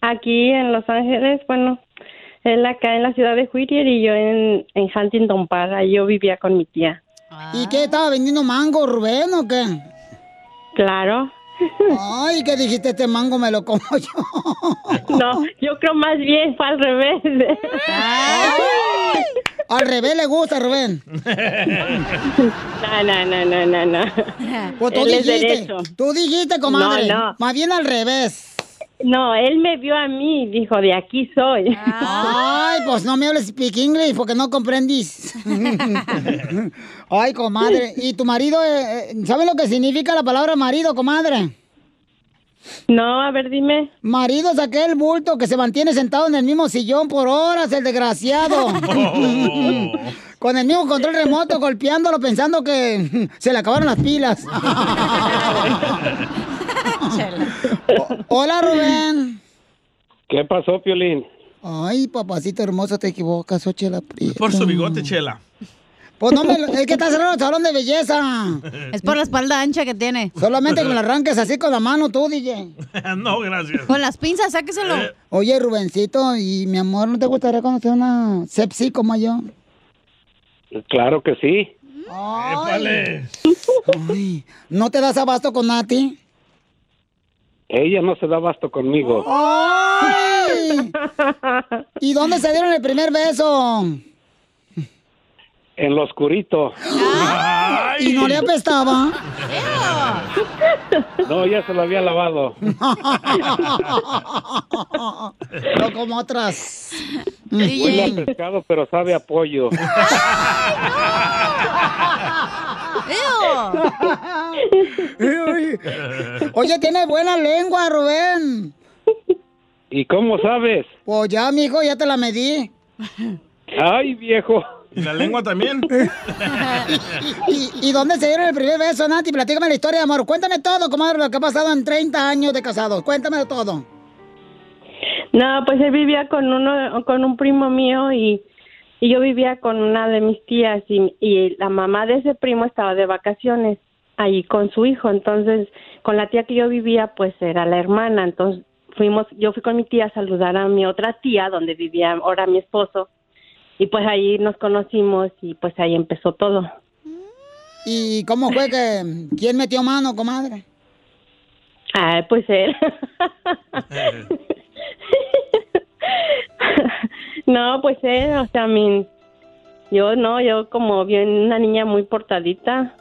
S23: Aquí en Los Ángeles, bueno, él acá en la ciudad de Whittier y yo en, en Huntington Park. Ahí yo vivía con mi tía.
S1: ¿Y qué? ¿Estaba vendiendo mango, Rubén, o qué?
S23: Claro.
S1: Ay, ¿qué dijiste? Este mango me lo como yo.
S23: No, yo creo más bien fue al revés.
S1: Al revés le gusta, Rubén.
S23: No, no, no, no, no, no.
S1: Pues tú
S23: Él
S1: dijiste, tú dijiste, comadre.
S23: No, no.
S1: Más bien al revés.
S23: No, él me vio a mí y dijo, de aquí soy.
S1: Ay, pues no me hables speak English porque no comprendís. Ay, comadre. ¿Y tu marido, eh, eh, sabe lo que significa la palabra marido, comadre?
S23: No, a ver, dime.
S1: Marido es aquel bulto que se mantiene sentado en el mismo sillón por horas, el desgraciado. Con el mismo control remoto, golpeándolo, pensando que se le acabaron las pilas. O- Hola, Rubén.
S24: ¿Qué pasó, Piolín?
S1: Ay, papacito hermoso, te equivocas, Ochela Prieto.
S2: Por su bigote, Chela.
S1: Pues no, me, lo- es que está cerrado el salón de belleza.
S3: Es por la espalda ancha que tiene.
S1: Solamente que me la arranques así con la mano tú, DJ.
S2: no, gracias.
S3: Con las pinzas, sáqueselo.
S1: Oye, Rubencito, y mi amor, ¿no te gustaría conocer una sepsi como yo?
S24: Claro que sí.
S1: Ay. Ay, ¿No te das abasto con Nati?
S24: Ella no se da basto conmigo.
S1: ¡Ay! ¿Y dónde se dieron el primer beso?
S24: En lo oscurito.
S1: ¿Y no le apestaba?
S24: No, ya se lo había lavado.
S1: No como otras.
S24: Huele a pescado, pero sabe a pollo.
S1: Oye, tiene buena lengua, Rubén.
S24: ¿Y cómo sabes?
S1: Pues ya, mijo, ya te la medí.
S24: Ay, viejo.
S2: ¿Y la lengua también?
S1: ¿Y, y dónde se dieron el primer beso, Nati? Platícame la historia, amor. Cuéntame todo, comadre, lo que ha pasado en 30 años de casados. Cuéntame todo.
S23: No, pues él vivía con uno, con un primo mío y, y yo vivía con una de mis tías y, y la mamá de ese primo estaba de vacaciones ahí con su hijo, entonces con la tía que yo vivía pues era la hermana, entonces fuimos, yo fui con mi tía a saludar a mi otra tía donde vivía ahora mi esposo y pues ahí nos conocimos y pues ahí empezó todo.
S1: ¿Y cómo fue que... ¿Quién metió mano, comadre?
S23: Ah, pues él. no, pues él, o sea, mi, yo no, yo como bien una niña muy portadita.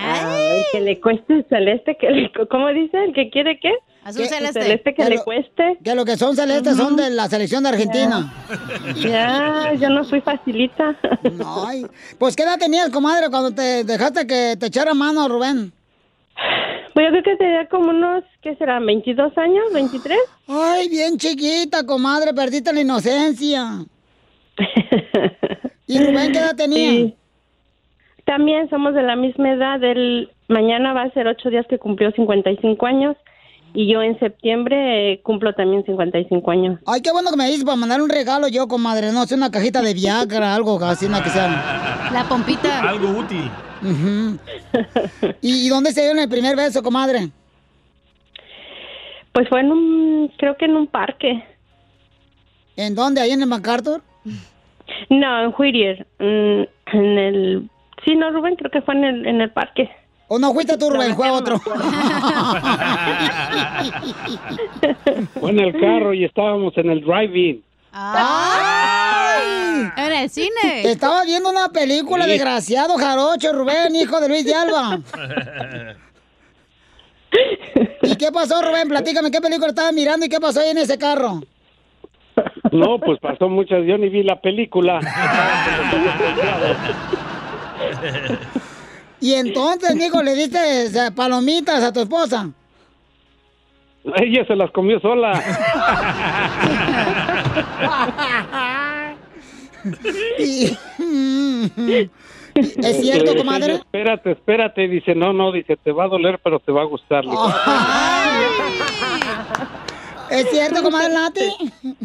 S23: El que le cueste celeste, que le, ¿cómo dice? ¿El que quiere qué?
S3: Azul
S23: Que-
S3: celeste.
S23: Celeste que
S1: Que
S23: le
S1: lo-
S23: cueste.
S1: Que lo que son celestes son de la selección de Argentina.
S23: Ya, yo no soy facilita.
S1: Ay, pues ¿qué edad tenías, comadre, cuando te dejaste que te echara mano, Rubén?
S23: Pues yo creo que tenía como unos, ¿qué será? ¿22 años? ¿23?
S1: Ay, bien chiquita, comadre, perdiste la inocencia. ¿Y Rubén qué edad tenía?
S23: Sí. También somos de la misma edad. Él mañana va a ser ocho días que cumplió 55 años y yo en septiembre eh, cumplo también 55 años.
S1: Ay, qué bueno que me dices para mandar un regalo yo, comadre. No, sé, una cajita de Viagra, algo así, una que sea.
S3: La pompita.
S2: Algo útil.
S1: ¿Y, y dónde se dio el primer beso, comadre?
S23: Pues fue en un, creo que en un parque.
S1: ¿En dónde? ¿Ahí en el MacArthur?
S23: No, en Whittier, en el, sí, no, Rubén, creo que fue en el, en el parque.
S1: ¿O no fuiste tú, Rubén? Fue otro.
S24: Fue en el carro y estábamos en el drive-in.
S1: ¡Ay!
S3: En el cine.
S1: Estaba viendo una película,
S24: Sí.
S1: desgraciado jarocho, Rubén, hijo de Luis de Alba. ¿Y qué pasó, Rubén? Platícame, ¿qué película estabas mirando y qué pasó ahí en ese carro?
S24: No, pues pasó muchas, yo ni vi la película.
S1: Y entonces, hijo, le diste palomitas a tu esposa.
S24: Ella se las comió sola.
S1: Y- ¿Es cierto, comadre?
S24: Espérate, espérate. Dice, no, no, dice, te va a doler, pero te va a gustar.
S1: ¿Es cierto, comadre Nati?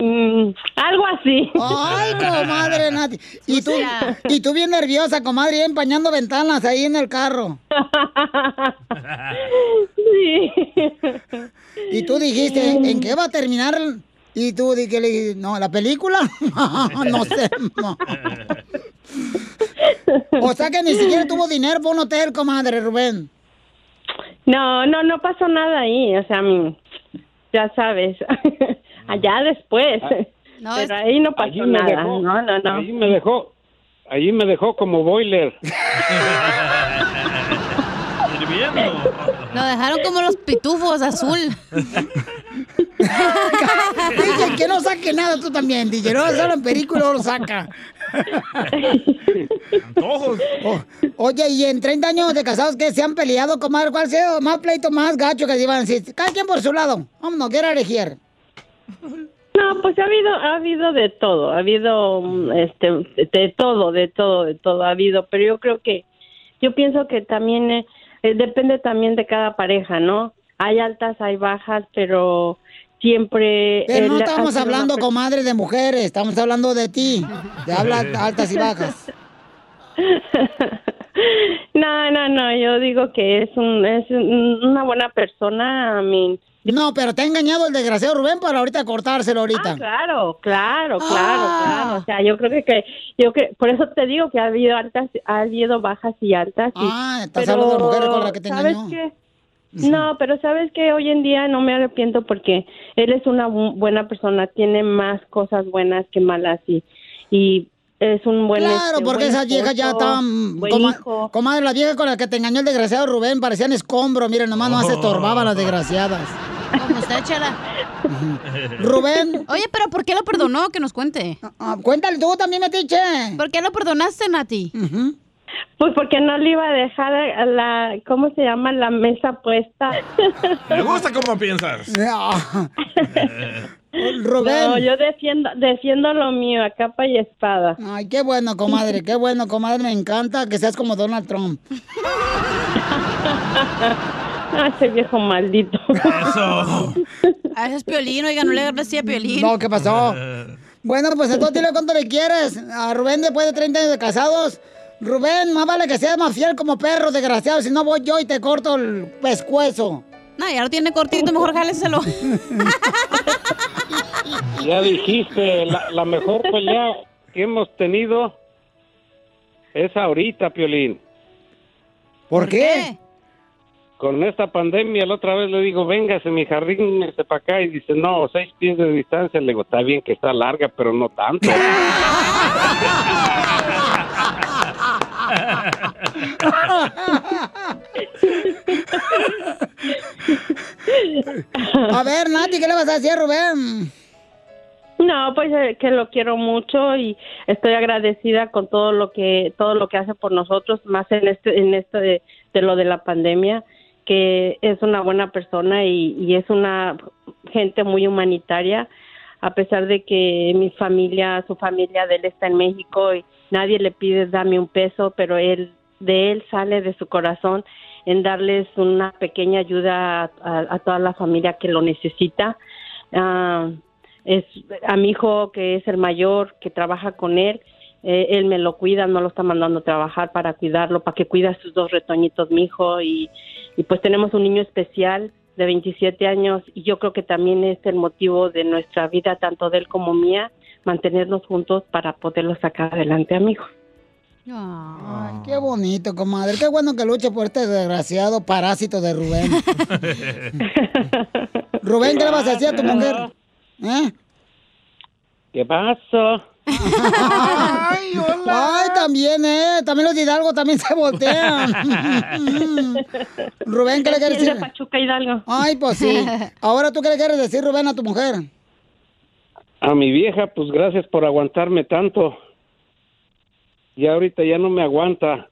S23: Mm, algo así.
S1: Ay, comadre Nati. Y tú, y tú bien nerviosa, comadre, empañando ventanas ahí en el carro.
S23: Sí.
S1: Y tú dijiste, ¿en qué va a terminar? Y tú le dije, no, ¿la película? no sé. no. O sea que ni siquiera tuvo dinero para un hotel, comadre Rubén.
S23: No, no, no pasó nada ahí, o sea, ya sabes, allá después. Pero ahí no pasó
S24: Allí me
S23: nada.
S24: dejó,
S23: no, no, no.
S24: Allí me dejó, allí me dejó como boiler.
S2: Hirviendo.
S3: Lo dejaron como los pitufos azul.
S1: DJ, que no saque nada tú también, DJ. No solo en película no lo saca. Oh, oye, y en 30 años de casados que se han peleado, comadre, ¿cuál sea más pleito más gacho que se iban a decir? Cada quien por su lado. Vámonos, quiero elegir.
S23: No, pues ha habido, ha habido de todo, ha habido, mm, este, de todo, de todo, de todo ha habido, pero yo creo que, yo pienso que también eh, eh, depende también de cada pareja, ¿no? Hay altas, hay bajas, pero siempre.
S1: Pero no
S23: él ha
S1: estamos
S23: una
S1: hablando,
S23: per-
S1: comadre, de mujeres. Estamos hablando de ti. De habla altas y bajas.
S23: No, no, no, yo digo que es un, es un- una buena persona, a mí.
S1: No, pero te ha engañado el desgraciado Rubén para ahorita cortárselo ahorita.
S23: Ah, claro, claro, claro,
S1: Ah.
S23: claro. O sea, yo creo que, que yo que por eso te digo que ha habido altas, ha habido bajas y altas. y-
S1: Ah, estás hablando de mujeres con la que te
S23: ¿sabes
S1: engañó.
S23: qué? No, pero sabes que hoy en día no me arrepiento porque él es una bu- buena persona, tiene más cosas buenas que malas y y es un buen
S1: Claro,
S23: este,
S1: porque
S23: buen
S1: esas viejas ya
S23: buen
S1: coma- comadre, las viejas con las que te engañó el desgraciado Rubén parecían escombros. Miren, nomás no se estorbaban las desgraciadas.
S3: Como usted, Chela.
S1: Rubén.
S3: Oye, pero ¿por qué lo perdonó? Que nos cuente.
S1: Ah, cuéntale tú también, Metiche.
S3: ¿Por qué lo perdonaste, Nati?
S23: Pues porque no le iba a dejar a la, ¿cómo se llama? La mesa puesta.
S2: Me gusta cómo piensas.
S1: Rubén.
S23: No, yo defiendo, defiendo lo mío a capa y espada.
S1: Ay, qué bueno, comadre, qué bueno, comadre. Me encanta que seas como Donald Trump.
S23: Ah, ese viejo maldito.
S2: Eso.
S3: Ah, ese es Piolín, oiga, no le agarres así a Piolín.
S1: No, ¿qué pasó? Bueno, pues entonces dile cuánto le quieres a Rubén después de 30 años de casados. Rubén, más vale que seas más fiel como perro, desgraciado. Si no voy yo y te corto el pescuezo.
S3: No, ya lo tiene cortito, mejor jáleselo.
S24: Ya dijiste, la, la mejor pelea que hemos tenido es ahorita, Piolín.
S1: ¿Por qué?
S24: Con esta pandemia, la otra vez le digo, véngase mi jardín, este para acá, y dice, no, seis pies de distancia. Le digo, está bien que está larga, pero no tanto.
S1: A ver, Nati, ¿qué le vas a decir a Rubén?
S23: No, pues eh, que lo quiero mucho y estoy agradecida con todo lo que todo lo que hace por nosotros, más en este en esto de, de lo de la pandemia, que es una buena persona y, es una gente muy humanitaria, a pesar de que mi familia, su familia de él está en México y nadie le pide dame un peso, pero él de él sale de su corazón en darles una pequeña ayuda a toda la familia que lo necesita. Ah, es a mi hijo que es el mayor que trabaja con él eh, él me lo cuida no lo está mandando a trabajar para cuidarlo para que cuida a sus dos retoñitos mi hijo y, y pues tenemos un niño especial de 27 años y yo creo que también es el motivo de nuestra vida tanto de él como mía mantenernos juntos para poderlo sacar adelante a mi hijo
S1: Ay, qué bonito, comadre. Qué bueno que luche por este desgraciado parásito de Rubén. Rubén, ¿qué le vas a decir a tu mujer? ¿Eh?
S24: ¿Qué pasó?
S1: Ay, Ay, también, ¿eh? También los de Hidalgo también se voltean. Rubén, ¿qué le quieres
S23: Es de
S1: decir?
S23: Pachuca Hidalgo.
S1: Ay, pues sí. Ahora, ¿tú qué le quieres decir, Rubén, a tu mujer?
S24: A mi vieja, pues gracias por aguantarme tanto. Ya ahorita ya no me aguanta.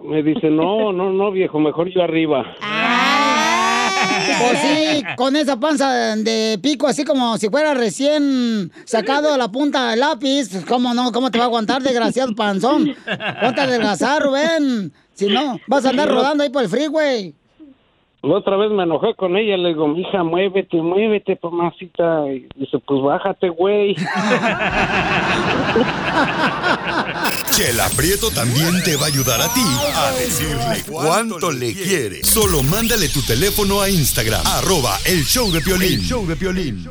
S24: Me dice, no, no, no, viejo, mejor yo arriba.
S1: Pues sí, con esa panza de pico, así como si fuera recién sacado de la punta del lápiz. pues, ¿Cómo no? ¿Cómo te va a aguantar, desgraciado panzón? Ponte a adelgazar, Rubén. Si no, vas a andar rodando ahí por el freeway.
S24: La otra vez me enojé con ella, le digo, mija, muévete, muévete, mamacita. Y dice, pues bájate, güey.
S4: Chela Prieto también te va a ayudar a ti a decirle cuánto le quiere. Solo mándale tu teléfono a Instagram, arroba el show de Piolín. El show de Piolín.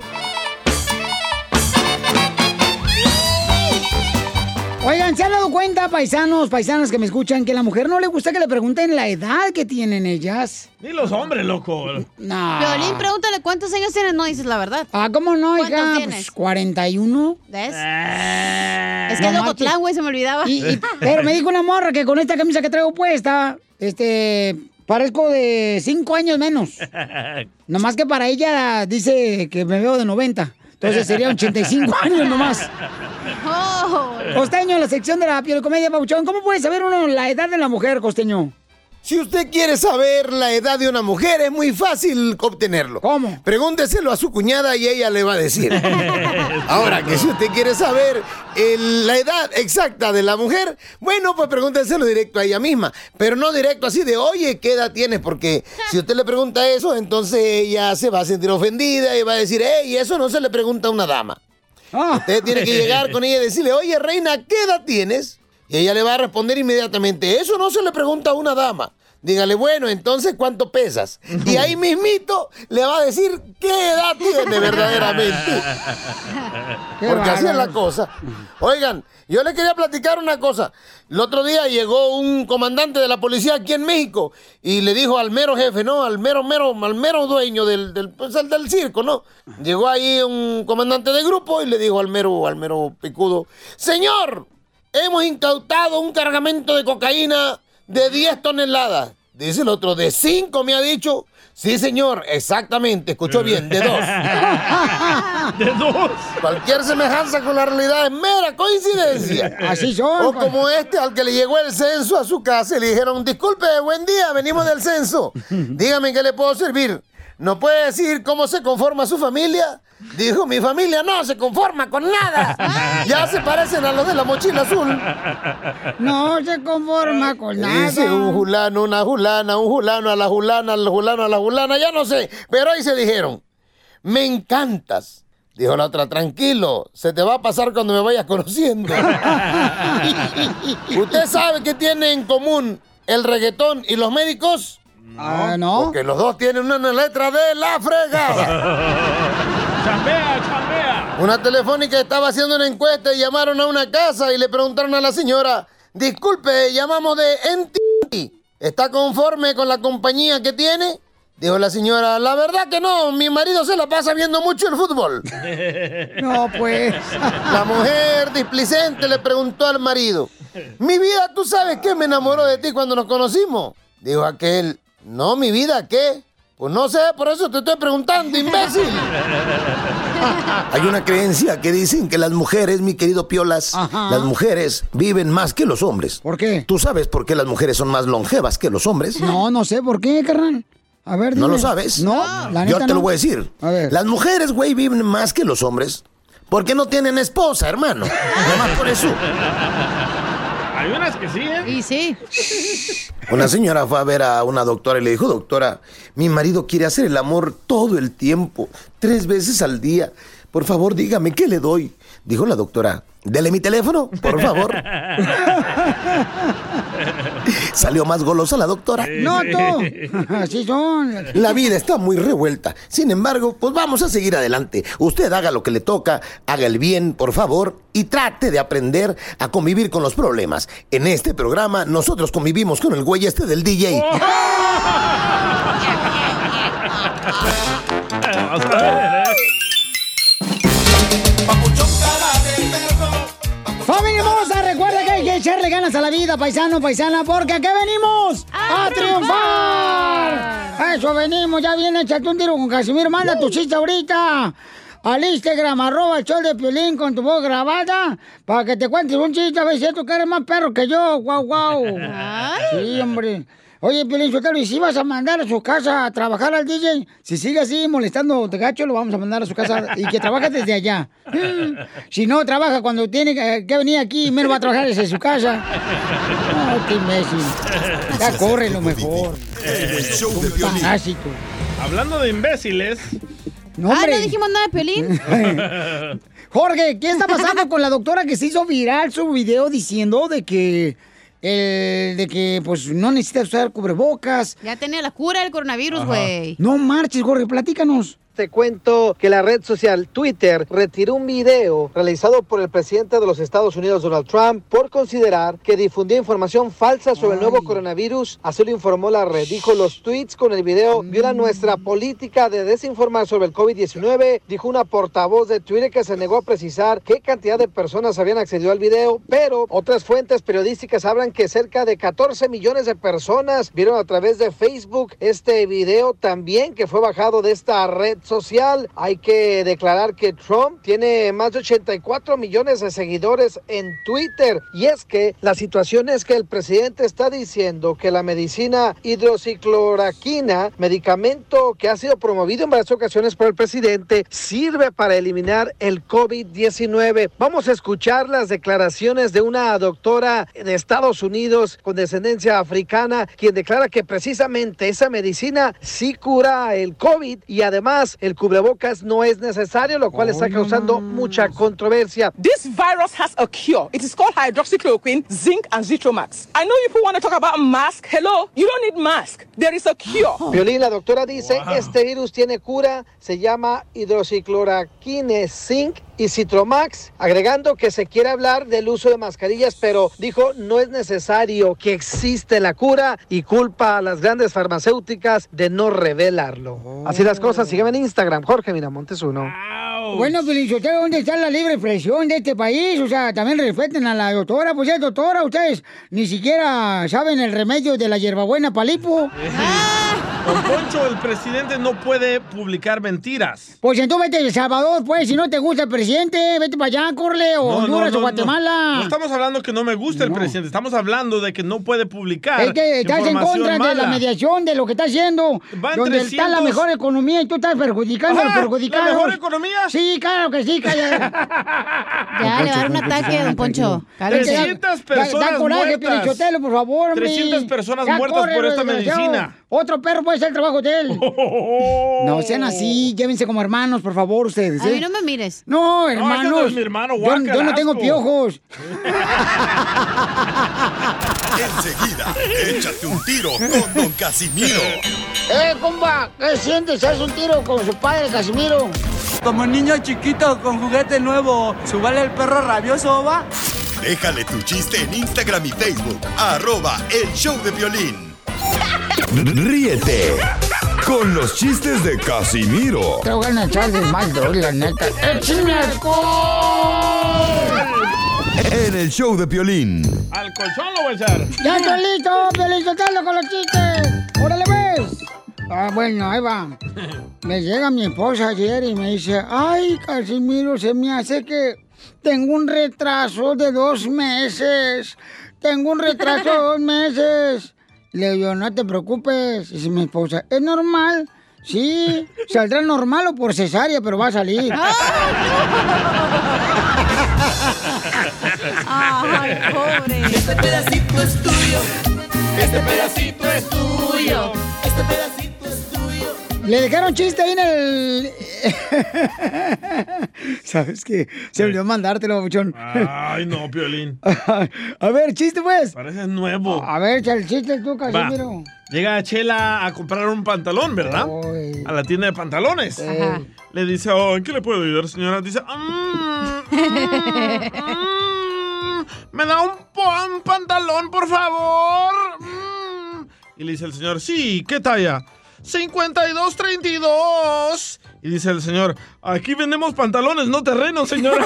S1: Oigan, ¿se han dado cuenta, paisanos, paisanas que me escuchan, que a la mujer no le gusta que le pregunten la edad que tienen ellas?
S2: Ni los hombres, loco.
S1: No.
S3: Violín, pregúntale cuántos años tienes, no dices la verdad.
S1: Ah, ¿cómo no,
S3: ¿Cuántos
S1: hija?
S3: tienes?
S1: Pues 41.
S3: ¿Ves?
S1: Es
S3: es que es Locotlán, güey, se me olvidaba.
S1: pero me dijo una morra que con esta camisa que traigo puesta, este, parezco de 5 años menos. Nomás que para ella dice que me veo de 90. Entonces sería 85 años nomás. Costeño, en la sección de la piel comedia, Pauchón, ¿cómo puede saber uno la edad de la mujer, Costeño?
S12: Si usted quiere saber la edad de una mujer, es muy fácil obtenerlo.
S1: ¿Cómo?
S12: Pregúnteselo a su cuñada y ella le va a decir. Ahora, que si usted quiere saber el- la edad exacta de la mujer, bueno, pues pregúnteselo directo a ella misma. Pero no directo así de, oye, ¿qué edad tienes? Porque si usted le pregunta eso, entonces ella se va a sentir ofendida y va a decir, hey, eso no se le pregunta a una dama. Usted tiene que llegar con ella y decirle, oye, reina, ¿qué edad tienes? Y ella le va a responder inmediatamente, eso no se le pregunta a una dama. Dígale, bueno, entonces, ¿cuánto pesas? Y ahí mismito le va a decir qué edad tiene verdaderamente. Porque así es la cosa. Oigan, yo le quería platicar una cosa. El otro día llegó un comandante de la policía aquí en México y le dijo al mero jefe, ¿no? Al mero, mero, al mero dueño del, del, pues, el del circo, ¿no? Llegó ahí un comandante de grupo y le dijo al mero, al mero picudo, Señor, hemos incautado un cargamento de cocaína de 10 toneladas. Dice el otro, de 5 me ha dicho. Sí, señor, exactamente, escuchó bien, de dos.
S2: ¿De dos?
S12: Cualquier semejanza con la realidad es mera coincidencia.
S1: Así son.
S12: O como este al que le llegó el censo a su casa y le dijeron, disculpe, buen día, venimos del censo. Dígame en qué le puedo servir. ¿No puede decir cómo se conforma su familia? Dijo, mi familia no se conforma con nada. Ya se parecen a los de la mochila azul.
S1: No se conforma con
S12: Dice
S1: nada.
S12: un julano, una julana, un julano a la julana, al julano a la julana, ya no sé. Pero ahí se dijeron, me encantas. Dijo la otra, tranquilo, se te va a pasar cuando me vayas conociendo. ¿Usted sabe qué tiene en común el reggaetón y los médicos?
S1: Ah, ¿no?
S12: Porque los dos tienen una letra de la fregada.
S2: ¡Chambea, chambea!
S12: Una telefónica estaba haciendo una encuesta y llamaron a una casa y le preguntaron a la señora, disculpe, llamamos de NT. ¿Está conforme con la compañía que tiene? Dijo la señora, la verdad que no, mi marido se la pasa viendo mucho el fútbol.
S1: No, pues.
S12: La mujer displicente le preguntó al marido, mi vida, ¿tú sabes qué me enamoró de ti cuando nos conocimos? Dijo aquel, no, mi vida, ¿qué? Pues no sé, por eso te estoy preguntando, imbécil. Hay una creencia que dicen que las mujeres, mi querido Piolas, las mujeres viven más que los hombres.
S1: ¿Por qué?
S12: ¿Tú sabes por qué las mujeres son más longevas que los hombres?
S1: No, no sé por qué, carnal. A ver,
S12: ¿No lo sabes?
S1: No, la
S12: Yo
S1: neta
S12: te
S1: no.
S12: lo voy a decir. Las mujeres, güey, viven más que los hombres. Porque no tienen esposa, hermano. Nada más por eso.
S2: Hay unas que sí, ¿eh?
S3: Y sí.
S12: Una señora fue a ver a una doctora y le dijo, doctora, mi marido quiere hacer el amor todo el tiempo, tres veces al día. Por favor, dígame, ¿qué le doy? Dijo la doctora, dele mi teléfono, por favor. Salió más golosa la doctora.
S1: No, tú. Así son.
S12: La vida está muy revuelta. Sin embargo, pues vamos a seguir adelante. Usted haga lo que le toca, haga el bien, por favor, y trate de aprender a convivir con los problemas. En este programa, nosotros convivimos con el güey este del DJ.
S1: que echarle ganas a la vida, paisano, paisana, porque aquí venimos a, triunfar. Eso venimos, ya viene, échate un tiro con Casimiro. Manda tu chiste ahorita al Instagram, arroba el show de Piolín con tu voz grabada, para que te cuentes un chiste, a ver si tú que eres más perro que yo, guau, guau. Sí, hombre. Oye, Piolín Sotelo, ¿y si vas a mandar a su casa a trabajar al DJ? Si sigue así molestando de gacho, lo vamos a mandar a su casa y que trabaje desde allá. Mm. Si no, trabaja cuando tiene que que venir aquí y menos va a trabajar desde su casa. No, qué imbécil. Ya corre lo mejor.
S4: El show de Piolín.
S2: Hablando de imbéciles.
S1: No,
S3: Ah, no dijimos nada de Piolín.
S1: Jorge, ¿qué está pasando con la doctora que se hizo viral su video diciendo de que eh, de que pues no necesita usar cubrebocas?
S3: Ya tenía la cura del coronavirus, güey.
S1: No marches, Jorge, platícanos.
S5: Te cuento que la red social Twitter retiró un video realizado por el presidente de los Estados Unidos, Donald Trump, por considerar que difundió información falsa sobre el nuevo coronavirus. Así lo informó la red. Dijo, los tweets con el video violan nuestra política de desinformar sobre el COVID-19. Dijo una portavoz de Twitter que se negó a precisar qué cantidad de personas habían accedido al video, pero otras fuentes periodísticas hablan que cerca de 14 millones de personas vieron a través de Facebook este video también que fue bajado de esta red social. Hay que declarar que Trump tiene más de 84 millones de seguidores en Twitter. Y es que la situación es que el presidente está diciendo que la medicina hidrocicloroquina, medicamento que ha sido promovido en varias ocasiones por el presidente, sirve para eliminar el COVID-19. Vamos a escuchar las declaraciones de una doctora de Estados Unidos con descendencia africana, quien declara que precisamente esa medicina sí cura el COVID y además el cubrebocas no es necesario, lo cual está causando mucha controversia.
S25: This virus has a cure. It is called hydroxychloroquine, zinc, and Zitromax. I know people want to talk about mask. Hello, you don't need mask. There is a cure.
S5: Violín, la doctora dice, este virus tiene cura, se llama hidrocicloroquine zinc y Citromax, agregando que se quiere hablar del uso de mascarillas, pero dijo no es necesario que existe la cura y culpa a las grandes farmacéuticas de no revelarlo. Así las cosas, sígueme en Instagram, Jorge Miramontes uno.
S1: Bueno, Felicitero, ¿dónde está la libre expresión de este país? O sea, también respeten a la doctora. Pues es doctora, ustedes ni siquiera saben el remedio de la hierbabuena palipo.
S2: Don Poncho, el presidente no puede publicar mentiras.
S1: Pues entonces vete a El Salvador, pues, si no te gusta el presidente, vete para allá, corle, o
S2: No,
S1: Honduras
S2: no,
S1: o Guatemala.
S2: No, No estamos hablando que no me gusta el presidente, estamos hablando de que no puede publicar.
S1: Es que estás en contra de la mediación, de lo que está haciendo.
S2: Van
S1: donde está
S2: 300.
S1: la mejor economía y tú estás perjudicando a los
S2: Ajá,
S1: perjudicados.
S2: ¿la mejor economía?
S1: Sí, claro que sí, calla.
S3: Ya, le va a dar un ataque, don Poncho. Cálmese.
S2: 300
S1: Da- da
S2: personas
S1: coraje,
S2: muertas.
S1: Por favor, hombre.
S2: 300 personas
S1: Ya
S2: muertas por esta medicina.
S1: Otro perro puede hacer el trabajo de él. No sean así, llévense como hermanos, por favor, ustedes.
S3: A
S1: ¿eh?
S3: mí no me mires.
S1: No, hermanos.
S3: no es mi hermano,
S1: Yo- no tengo piojos.
S4: Enseguida, échate un tiro con Don Casimiro.
S1: ¡Eh, compa! ¿Qué sientes? ¿Haz un tiro con su padre, Casimiro?
S22: Como niño chiquito con juguete nuevo, ¿subale el perro rabioso, va?
S4: Déjale tu chiste en Instagram y Facebook. Arroba el show de violín. Ríete con los chistes de Casimiro
S1: Te voy a echar de mal, la neta. ¡Échame
S4: en el show de violín.
S2: Al colchón lo voy a echar.
S1: ¡Ya estoy listo! ¡Felicitando con los chistes! ¡Órale, ves! Ah, bueno, ahí va. Me llega mi esposa ayer y me dice, ay, Casimiro, se me hace que tengo un retraso de dos meses. Tengo un retraso de dos meses. Le digo, no te preocupes. Dice mi esposa, ¿es normal? Sí, saldrá normal o por cesárea, pero va a salir.
S3: Ay, pobre.
S7: Este pedacito es tuyo. Este pedacito es tuyo. Este pedacito es tuyo.
S1: Le dejaron chiste ahí en el. ¿Sabes qué? Se olvidó mandártelo, buchón.
S2: Ay, no, Piolín.
S1: A ver, chiste, pues.
S2: Pareces nuevo.
S1: A ver, echa el chiste tú. Casimiro.
S2: Llega Chela a comprar un pantalón, ¿verdad? A la tienda de pantalones.
S1: Ajá.
S2: Le dice, oh, ¿en qué le puedo ayudar, señora? Dice, "Mm, mm, mm, ¿me da un, un pantalón, por favor? Mm". Y le dice el señor, sí, ¿qué talla? 5232. Y dice el señor, aquí vendemos pantalones, no terrenos, señora.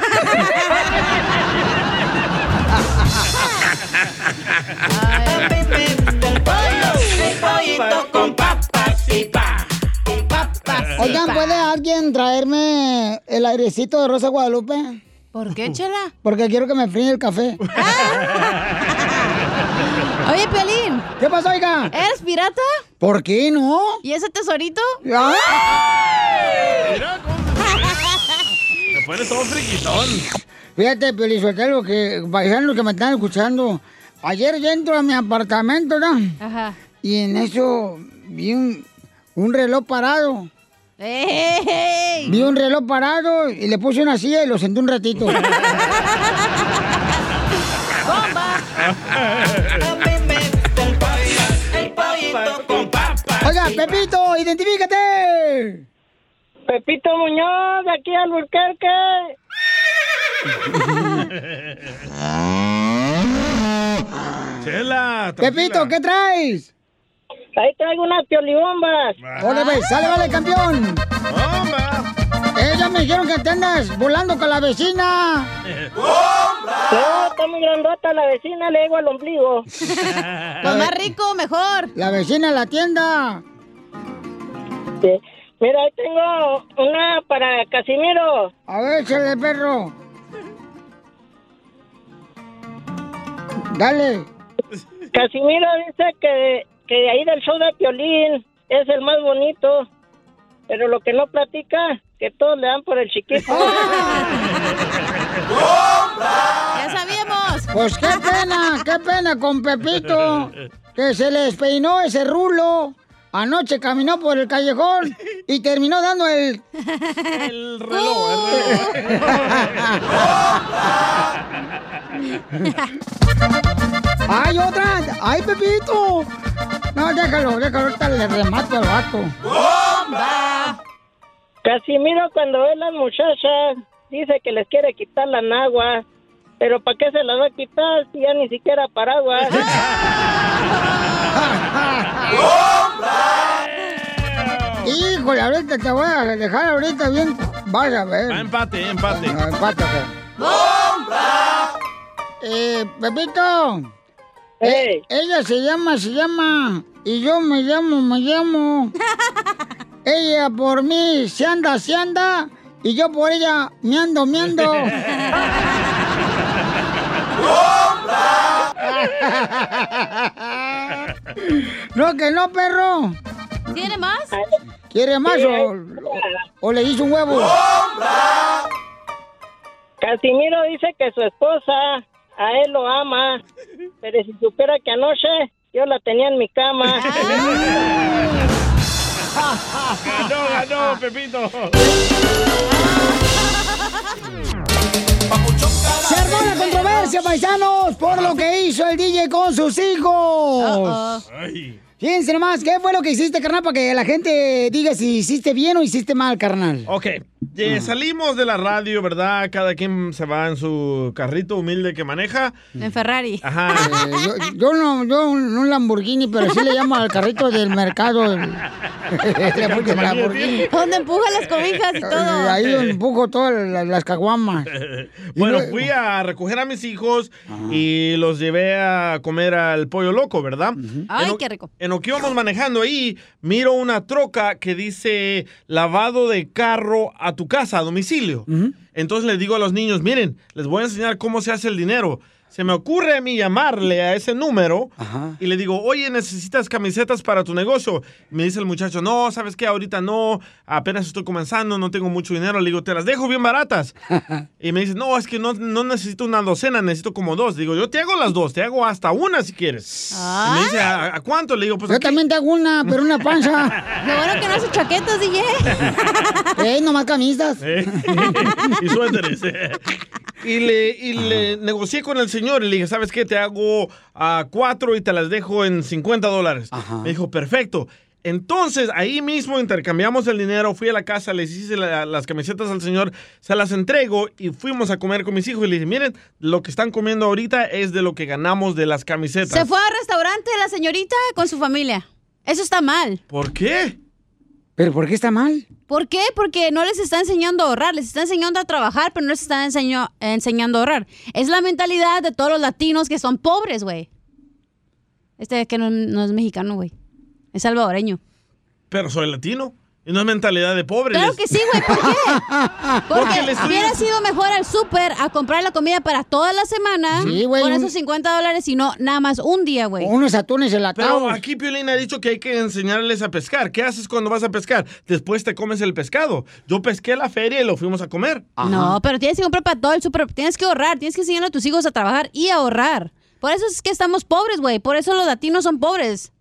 S7: El pollito con papas y pa. Con papas y
S1: Oigan. ¿puede alguien traerme el airecito de Rosa Guadalupe?
S3: ¿Por qué, Chela?
S1: Porque quiero que me fríe el café.
S3: Oye, Piolín.
S1: ¿Qué pasó, oiga?
S3: ¿Eres pirata?
S1: ¿Por qué no?
S3: ¿Y ese tesorito?
S1: ¡Ah!
S2: Me pones todo friquitón.
S1: Fíjate, Pelizotelo, que paisanos que me están escuchando. Ayer yo entro a mi apartamento, ¿no?
S3: Ajá.
S1: Y en eso vi un, un reloj parado.
S3: ¡Ey!
S1: Vi un reloj parado y le puse una silla y lo senté un ratito.
S7: El
S1: Oiga, Pepito, identifícate.
S26: Pepito Muñoz, de aquí al Burquerque.
S2: Chela.
S1: Pepito, ¿qué traes?
S26: Ahí traigo unas piolibombas.
S1: Órale, pues, sale, vale, campeón. Ellas me dijeron que te andas volando con la vecina.
S26: No, está muy grandota la vecina, le digo al ombligo.
S3: Lo más rico, mejor.
S1: La vecina en la tienda.
S26: Sí. Mira, ahí tengo una para Casimiro.
S1: A ver, échale, perro. Dale.
S26: Casimiro dice que, que de ahí del show de Piolín es el más bonito, pero lo que no platica, que todos le dan por el chiquito.
S3: Ya sabíamos.
S1: Pues qué pena, qué pena con Pepito, que se le despeinó ese rulo. Anoche caminó por el callejón y terminó dando el...
S2: El reloj,
S1: ¡Ay, otra! ¡Ay, Pepito! No, déjalo, déjalo, ahorita le remato al vato.
S26: Casimiro cuando ve las muchachas dice que les quiere quitar la nagua, pero ¿para qué se la va a quitar si ya ni siquiera paraguas?
S1: Híjole, ahorita te voy a dejar ahorita bien. Vas a ver.
S2: Empate, empate.
S1: No, empate, ok. Eh, Pepito. Eh, ella se llama, se llama. Y yo me llamo, me llamo. ella por mí se anda, se anda. Y yo por ella me ando, me ando. no, que no, perro.
S3: ¿Tiene más?
S1: ¿Quiere más o, o le hizo un huevo?
S26: Casimiro dice que su esposa a él lo ama, pero si supiera que anoche yo la tenía en mi cama.
S2: Ganó, ganó, Pepito.
S1: Se armó la controversia, paisanos, por lo que hizo el DJ con sus hijos.
S2: Ay.
S1: Fíjense nomás, ¿qué fue lo que hiciste, carnal? Para que la gente diga si hiciste bien o hiciste mal, carnal.
S2: Ok, eh, salimos de la radio, ¿verdad? Cada quien se va en su carrito humilde que maneja.
S3: En Ferrari.
S2: Ajá.
S1: Eh, yo, yo no, yo no un Lamborghini, pero sí le llamo al carrito del mercado. el- el Lamborghini.
S3: Donde empuja las cobijas y
S1: Eh,
S3: todo.
S1: Ahí donde empujo todas las, las caguamas.
S2: Bueno,
S1: luego-
S2: fui a recoger a mis hijos y los llevé a comer al pollo loco, ¿verdad?
S3: Ay,
S2: En
S3: qué rico.
S2: En lo que íbamos manejando ahí, miro una troca que dice lavado de carro a tu casa, a domicilio. Entonces les digo a los niños, miren, les voy a enseñar cómo se hace el dinero. Se me ocurre a mí llamarle a ese número y le digo, oye, ¿necesitas camisetas para tu negocio? Me dice el muchacho, no, ¿sabes qué? Ahorita no, apenas estoy comenzando, no tengo mucho dinero. Le digo, te las dejo bien baratas. y me dice, no, es que no, no necesito una docena, necesito como dos. Digo, yo te hago las dos, te hago hasta una si quieres. Y me dice, ¿a, a cuánto? Le digo, pues
S1: Yo
S2: aquí".
S1: también te hago una, pero una panza.
S3: Lo bueno que no hace chaquetas, DJ.
S1: Eh, nomás camisas.
S2: Eh, y suéteres. Y le, y le negocié con el señor y le dije, ¿sabes qué? Te hago a cuatro y te las dejo en 50 dólares. Me dijo, perfecto. Entonces, ahí mismo intercambiamos el dinero, fui a la casa, les hice la- las camisetas al señor, se las entrego y fuimos a comer con mis hijos y le dije, miren, lo que están comiendo ahorita es de lo que ganamos de las camisetas.
S3: Se fue al restaurante la señorita con su familia. Eso está mal.
S2: ¿Por qué?
S1: ¿Pero por qué está mal?
S3: ¿Por qué? Porque no les está enseñando a ahorrar, les está enseñando a trabajar, pero no les está enseño- enseñando a ahorrar. Es la mentalidad de todos los latinos que son pobres, güey. Este que no, no es mexicano, güey. Es salvadoreño.
S2: Pero soy latino y no es mentalidad de pobre.
S3: Claro
S2: les-
S3: que sí, güey. ¿Por qué?
S2: Porque
S3: Porque
S2: le estoy-
S3: hubiera sido mejor al súper a comprar la comida para toda la semana
S1: Sí, güey,
S3: con
S1: un-
S3: esos 50 dólares y no nada más un día, güey.
S1: Unos atunes enlatados.
S2: Pero aquí Piolín ha dicho que hay que enseñarles a pescar. ¿Qué haces cuando vas a pescar? Después te comes el pescado. Yo pesqué a la feria y lo fuimos a comer.
S3: No, pero tienes que comprar para todo el súper. Tienes que ahorrar. Tienes que enseñar a tus hijos a trabajar y a ahorrar. Por eso es que estamos pobres, güey. Por eso los latinos son pobres.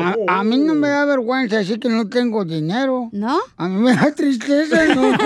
S1: A, a mí no me da vergüenza decir que no tengo dinero.
S3: ¿No?
S1: A mí me da tristeza, ¿no?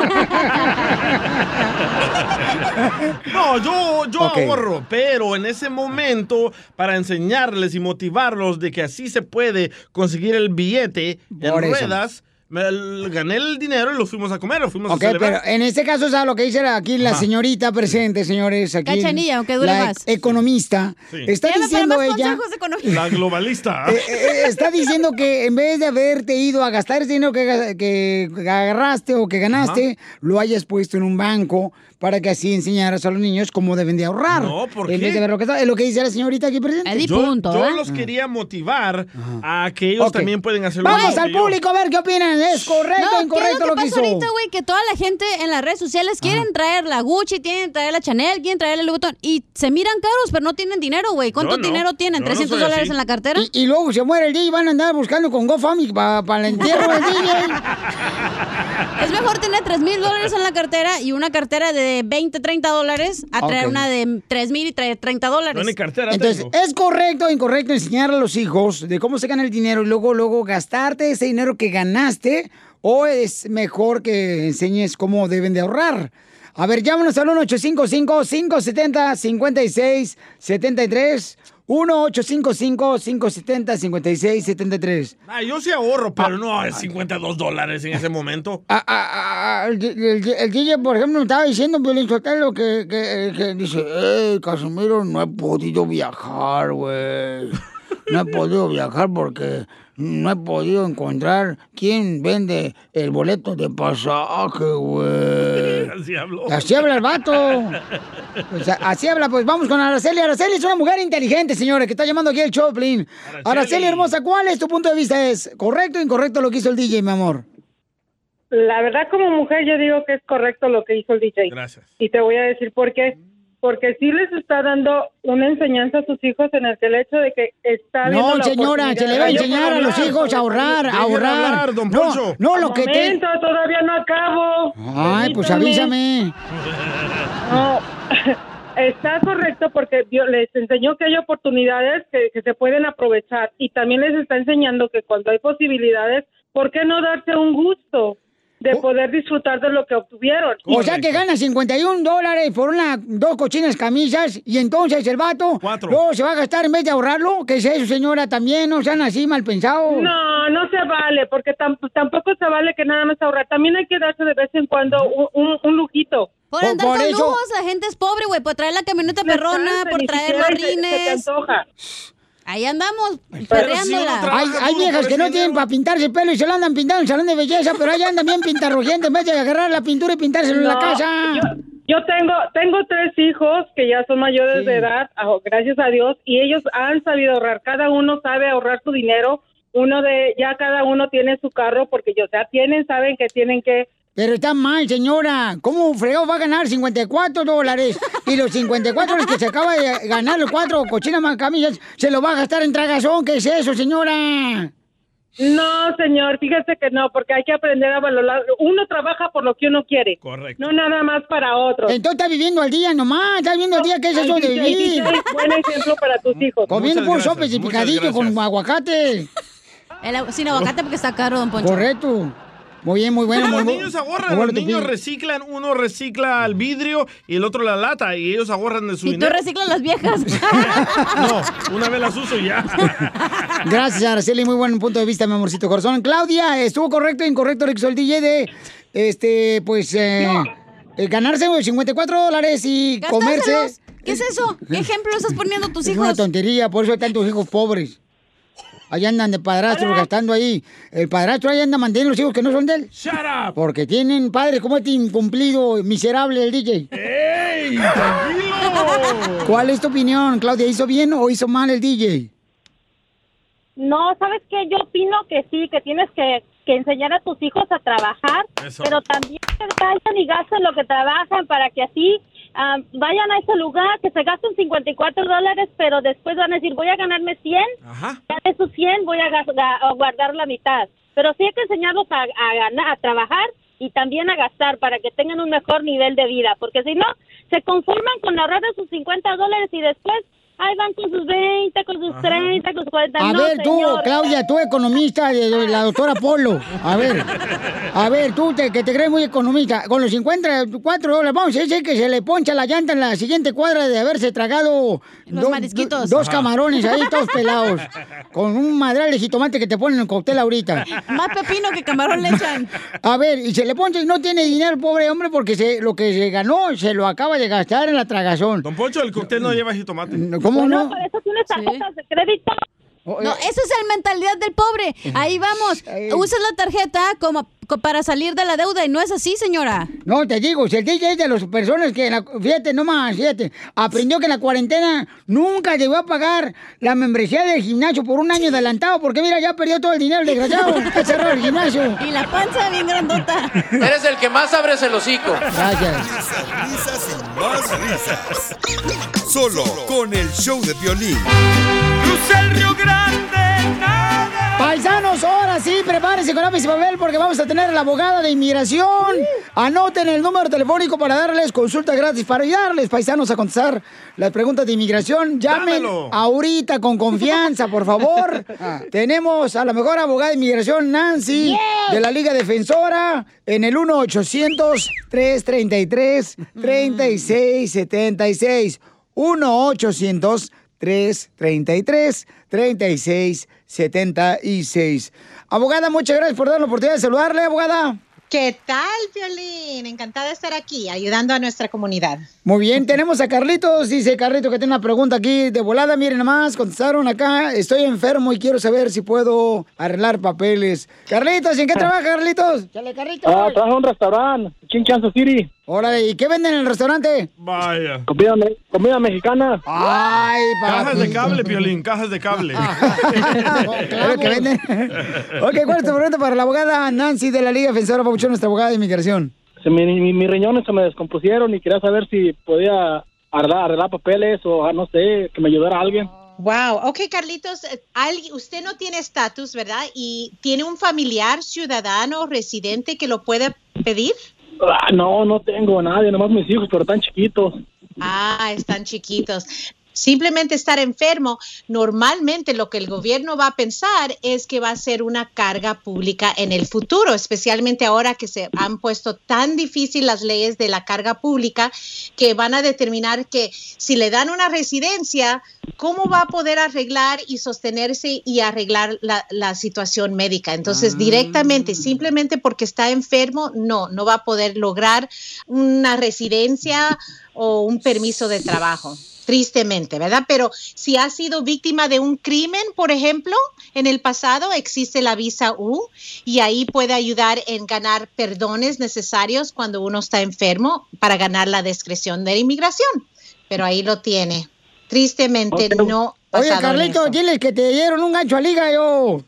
S2: No, yo, yo ahorro, pero en ese momento, para enseñarles y motivarlos de que así se puede conseguir el billete
S1: Por
S2: en
S1: eso.
S2: ruedas, me- gané el dinero y lo fuimos a comer, lo fuimos
S1: Ok,
S2: a celebrar.
S1: pero en este caso, ¿sabes lo que dice aquí la
S2: Ajá.
S1: señorita presente, señores? Aquí,
S3: Cachanilla, aunque dure
S1: la
S3: más.
S1: economista.
S2: Sí.
S1: Está diciendo
S3: más
S1: ella...
S2: La globalista.
S1: Eh, eh, está diciendo que en vez de haberte ido a gastar ese dinero que, que agarraste o que ganaste, lo hayas puesto en un banco para que así enseñaras a los niños cómo deben de ahorrar.
S2: No, ¿por
S1: En
S2: qué?
S1: vez de ver lo que está- es lo que dice la señorita aquí presente.
S2: yo yo los quería motivar a que ellos también pueden hacerlo.
S1: Vamos al
S2: yo.
S1: público a ver qué opinan. ¿Es correcto
S3: No,
S1: o incorrecto
S3: ¿qué es lo que
S1: que
S3: pasa
S1: hizo?
S3: ahorita, güey? Que toda la gente en las redes sociales quieren traer la Gucci, quieren traer la Chanel, quieren traer el Louis Vuitton y se miran caros, pero no tienen dinero, güey. ¿Cuánto
S1: no.
S3: dinero tienen?
S1: Yo no
S3: ¿300
S1: soy
S3: dólares
S1: así.
S3: en la cartera?
S1: Y, y luego se muere el DJ y van a andar buscando con GoFundMe para el entierro del DJ.
S3: Es mejor tener 3 mil dólares en la cartera y una cartera de 20, 30 dólares a traer
S1: Ok.
S3: una de 3 mil y traer 30 dólares.
S1: Entonces, ¿es correcto o incorrecto enseñar a los hijos de cómo se gana el dinero y luego, luego gastarte ese dinero que ganaste? ¿O es mejor que enseñes cómo deben de ahorrar? A ver, llámanos al 1-855-570-5673. 1-855-570-5673.
S2: Ah, yo sí ahorro, pero no es 52 dólares en ese momento.
S1: Ah, ah, ah, el, el- el DJ, por ejemplo, me estaba diciendo, Piolín Sotelo, que, que, que dice, eh, Casimiro, no he podido viajar, güey. No he podido viajar porque no he podido encontrar quién vende el boleto de pasaje, güey.
S2: Así habló.
S1: Así habla el vato. Pues, a- así habla, pues vamos con Araceli. Araceli es una mujer inteligente, señores, que está llamando aquí el Choplin. Araceli, hermosa, ¿cuál es tu punto de vista? ¿Es correcto o incorrecto lo que hizo el DJ, mi amor?
S27: La verdad, como mujer, yo digo que es correcto lo que hizo el DJ.
S2: Gracias.
S27: Y te voy a decir por qué. Porque sí les está dando una enseñanza a sus hijos en el que el hecho de que está
S1: No,
S27: la
S1: señora, se le va a enseñar a los hijos a ahorrar, a ahorrar.
S27: hablar, don
S1: no,
S27: Poncho.
S1: no, lo que te...
S27: Momento, todavía no acabo.
S1: Ay, pues avísame.
S27: No, está correcto porque les enseñó que hay oportunidades que, que se pueden aprovechar y también les está enseñando que cuando hay posibilidades, ¿por qué no darse un gusto de poder disfrutar de lo que obtuvieron?
S1: O sea que gana 51 dólares por una, dos cochinas camisas y entonces el vato luego se va a gastar en vez de ahorrarlo. ¿Qué es eso, señora? También no sean así mal pensados.
S27: No, no se vale, porque tam- tampoco se vale que nada más ahorrar. También hay que darse de vez en cuando un, un- un lujito.
S3: Por andar con lujos, la gente es pobre, güey. Por traer la camioneta perrona, por traer los
S27: se- se te
S3: rines.
S27: antoja.
S3: Ahí andamos, perreándola.
S1: Hay, hay viejas que no tienen para pintarse el pelo y se lo andan pintando en el salón de belleza, pero ahí andan bien pintarrojientes en vez de agarrar la pintura y pintárselo en la casa.
S27: Yo, yo tengo tengo tres hijos que ya son mayores de edad, ah, gracias a Dios, y ellos han sabido ahorrar. Cada uno sabe ahorrar su dinero. Uno de ya cada uno tiene su carro porque ya o sea tienen saben que tienen que
S1: Pero está mal, señora. ¿Cómo fregado va a ganar 54 dólares? Y los 54 dólares que se acaba de ganar los cuatro cochinas macamillas, se lo va a gastar en tragazón. ¿Qué es eso, señora?
S27: No, señor, fíjese que no, porque hay que aprender a valorar. Uno trabaja por lo que uno quiere.
S2: Correcto.
S27: No nada más para otro.
S1: Entonces está viviendo al día nomás, está viviendo al día. ¿Qué es eso de vivir?
S27: Buen ejemplo para tus hijos.
S1: Comiendo por sopes y picadillo con aguacate.
S3: El- sin aguacate porque está caro, don Poncho.
S1: Correcto. Muy bien, muy bueno.
S2: Los
S1: muy bu-
S2: niños ahorran, los niños reciclan, uno recicla el vidrio y el otro la lata y ellos ahorran de su
S3: Y tú
S2: dinero.
S3: reciclas las viejas.
S2: No, una vez las uso y ya.
S1: Gracias, Araceli. Muy buen punto de vista, mi amorcito corazón. Claudia, ¿estuvo correcto o incorrecto lo que hizo el DJ de, este, pues, eh, eh, ganarse 54 dólares y comerse?
S3: ¿Qué es eso? ¿Qué ejemplo estás poniendo a tus
S1: Es una
S3: hijos?
S1: tontería, por eso hay tantos hijos pobres. Allá andan de padrastros gastando ahí. El padrastro ahí anda manteniendo los hijos que no son de él.
S2: ¡Shut up!
S1: Porque tienen padres como este incumplido, miserable el DJ.
S2: ¡Ey! ¡Tranquilo!
S1: ¿Cuál es tu opinión, Claudia? ¿Hizo bien o hizo mal el DJ?
S28: No, ¿sabes qué? Yo opino que sí, que tienes que, que enseñar a tus hijos a trabajar,
S7: Eso.
S28: pero también que vayan y gasten lo que trabajan para que así ah, vayan a ese lugar, que se gasten 54 dólares, pero después van a decir, voy a ganarme 100, ya de esos 100 voy a, guardar la mitad. Pero sí hay que enseñarlos a, a ganar, a trabajar y también a gastar para que tengan un mejor nivel de vida, porque si no, se conforman con ahorrar sus 50 dólares y después, ahí van con sus 20, con sus 30, con sus 40.
S1: A
S28: no,
S1: ver, tú,
S28: señor.
S1: Claudia, tú economista de de la doctora Polo. A ver, a ver, tú te- que te crees muy economista. Con los 54 dólares, vamos a decir que se le poncha la llanta en la siguiente cuadra de haberse tragado
S3: Los marisquitos.
S1: dos
S3: Ajá.
S1: camarones ahí, todos pelados. Con un madral de jitomate que te ponen en el cóctel ahorita.
S3: Más pepino que camarón le echan.
S1: A ver, y se le poncha y no tiene dinero, pobre hombre, porque se, lo que se ganó se lo acaba de gastar en la tragazón.
S2: Don Poncho, el cóctel no lleva jitomate.
S1: ¿Cómo
S28: Bueno,
S1: no?
S28: para eso tienes tarjetas de crédito.
S3: No, esa es la mentalidad del pobre. Ahí vamos. Usas la tarjeta como co- para salir de la deuda y no es así, señora.
S1: No, te digo, si el DJ es de las personas que, en la- fíjate, nomás, fíjate, aprendió que en la cuarentena nunca llegó a pagar la membresía del gimnasio por un año adelantado, porque mira, ya perdió todo el dinero, desgraciado, cerrado el gimnasio.
S3: Y la panza bien grandota.
S29: Eres el que más abres el hocico.
S1: Gracias.
S4: Risas y más risas. Solo con el show de violín.
S7: Río Grande, nada.
S1: Paisanos, ahora sí, prepárense con lápiz y papel porque vamos a tener a la abogada de inmigración. Anoten el número telefónico para darles consulta gratis, para ayudarles, paisanos, a contestar las preguntas de inmigración. Llamen
S7: Dámelo.
S1: ahorita con confianza, por favor. Tenemos a la mejor abogada de inmigración, Nancy, de la Liga Defensora, en el 1-800-333-3676. 1-800-333-3676. Abogada, muchas gracias por dar la oportunidad de saludarle, abogada.
S30: ¿Qué tal, Violín? Encantada de estar aquí, ayudando a nuestra comunidad.
S1: Muy bien, tenemos a Carlitos. Dice Carlitos que tiene una pregunta aquí de volada. Miren nomás, contestaron acá. Estoy enfermo y quiero saber si puedo arreglar papeles. Carlitos, ¿en qué trabaja, Carlitos? Chale, Carlitos.
S16: Ah, trabajo en un restaurante, Kansas City.
S1: Órale, ¿y qué venden en el restaurante?
S2: Vaya.
S16: Comida, me- comida mexicana.
S1: Ay,
S2: Cajas de cable, Piolín, cajas de cable.
S1: Lo que venden. ok, ¿cuál es tu pregunta para la abogada Nancy de la Liga Defensora Pabuchón, nuestra abogada de inmigración?
S16: Se me- mi- mis riñones se me descompusieron y quería saber si podía arreglar, arreglar papeles o ah, no sé, que me ayudara alguien.
S30: Wow, ok, Carlitos, eh, usted no tiene estatus, ¿verdad? ¿Y tiene un familiar, ciudadano, residente que lo puede pedir?
S16: Ah, no, no tengo a nadie, nomás mis hijos, pero tan chiquitos.
S30: Ah, están chiquitos. Simplemente estar enfermo, normalmente lo que el gobierno va a pensar es que va a ser una carga pública en el futuro, especialmente ahora que se han puesto tan difícil las leyes de la carga pública que van a determinar que si le dan una residencia, ¿cómo va a poder arreglar y sostenerse y arreglar la, la situación médica? Entonces, directamente, simplemente porque está enfermo, no, no va a poder lograr una residencia o un permiso de trabajo. Tristemente, ¿verdad? Pero si ha sido víctima de un crimen, por ejemplo, en el pasado existe la visa U y ahí puede ayudar en ganar perdones necesarios cuando uno está enfermo para ganar la discreción de la inmigración. Pero ahí lo tiene. Tristemente no.
S1: Oye,
S30: eso.
S1: diles que te dieron un gancho a liga yo.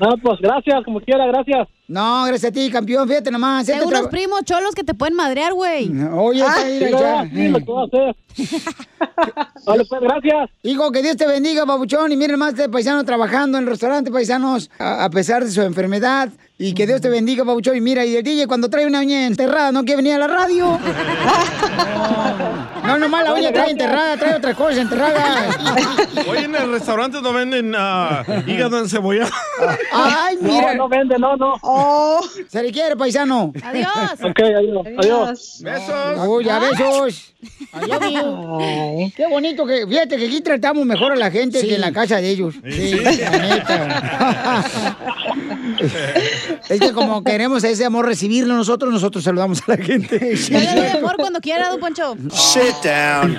S9: No, pues gracias, como quiera, gracias.
S1: No, gracias a ti, campeón. Fíjate nomás.
S3: Tengo
S1: este
S3: unos primos cholos que te pueden madrear, güey.
S1: Oye,
S3: Ah,
S9: sí,
S1: ya.
S9: sí, lo puedo hacer. Vale, pues, gracias.
S1: Hijo, que Dios te bendiga, babuchón. Y miren más de paisano trabajando en el restaurante, paisanos, a, a pesar de su enfermedad. Y que Dios te bendiga, babuchón. Y mira, y el DJ cuando trae una uña enterrada no quiere venir a la radio. No, nomás la uña trae enterrada, trae otra cosa enterrada.
S2: Hoy en el restaurante no venden ah, hígado encebollado.
S1: Ay, mira.
S9: No, no vende, no, no.
S1: Oh, se le quiere, paisano.
S3: Adiós.
S9: Ok, adiós. Adiós.
S2: Besos.
S1: Uy, ya besos. Love you. Qué bonito que, fíjate que aquí tratamos mejor a la gente que en la casa de ellos. Sí, la neta. Es que como queremos ese amor recibirlo nosotros, nosotros saludamos a la gente.
S3: Dale de amor cuando quiera, don Poncho.
S4: Sit down.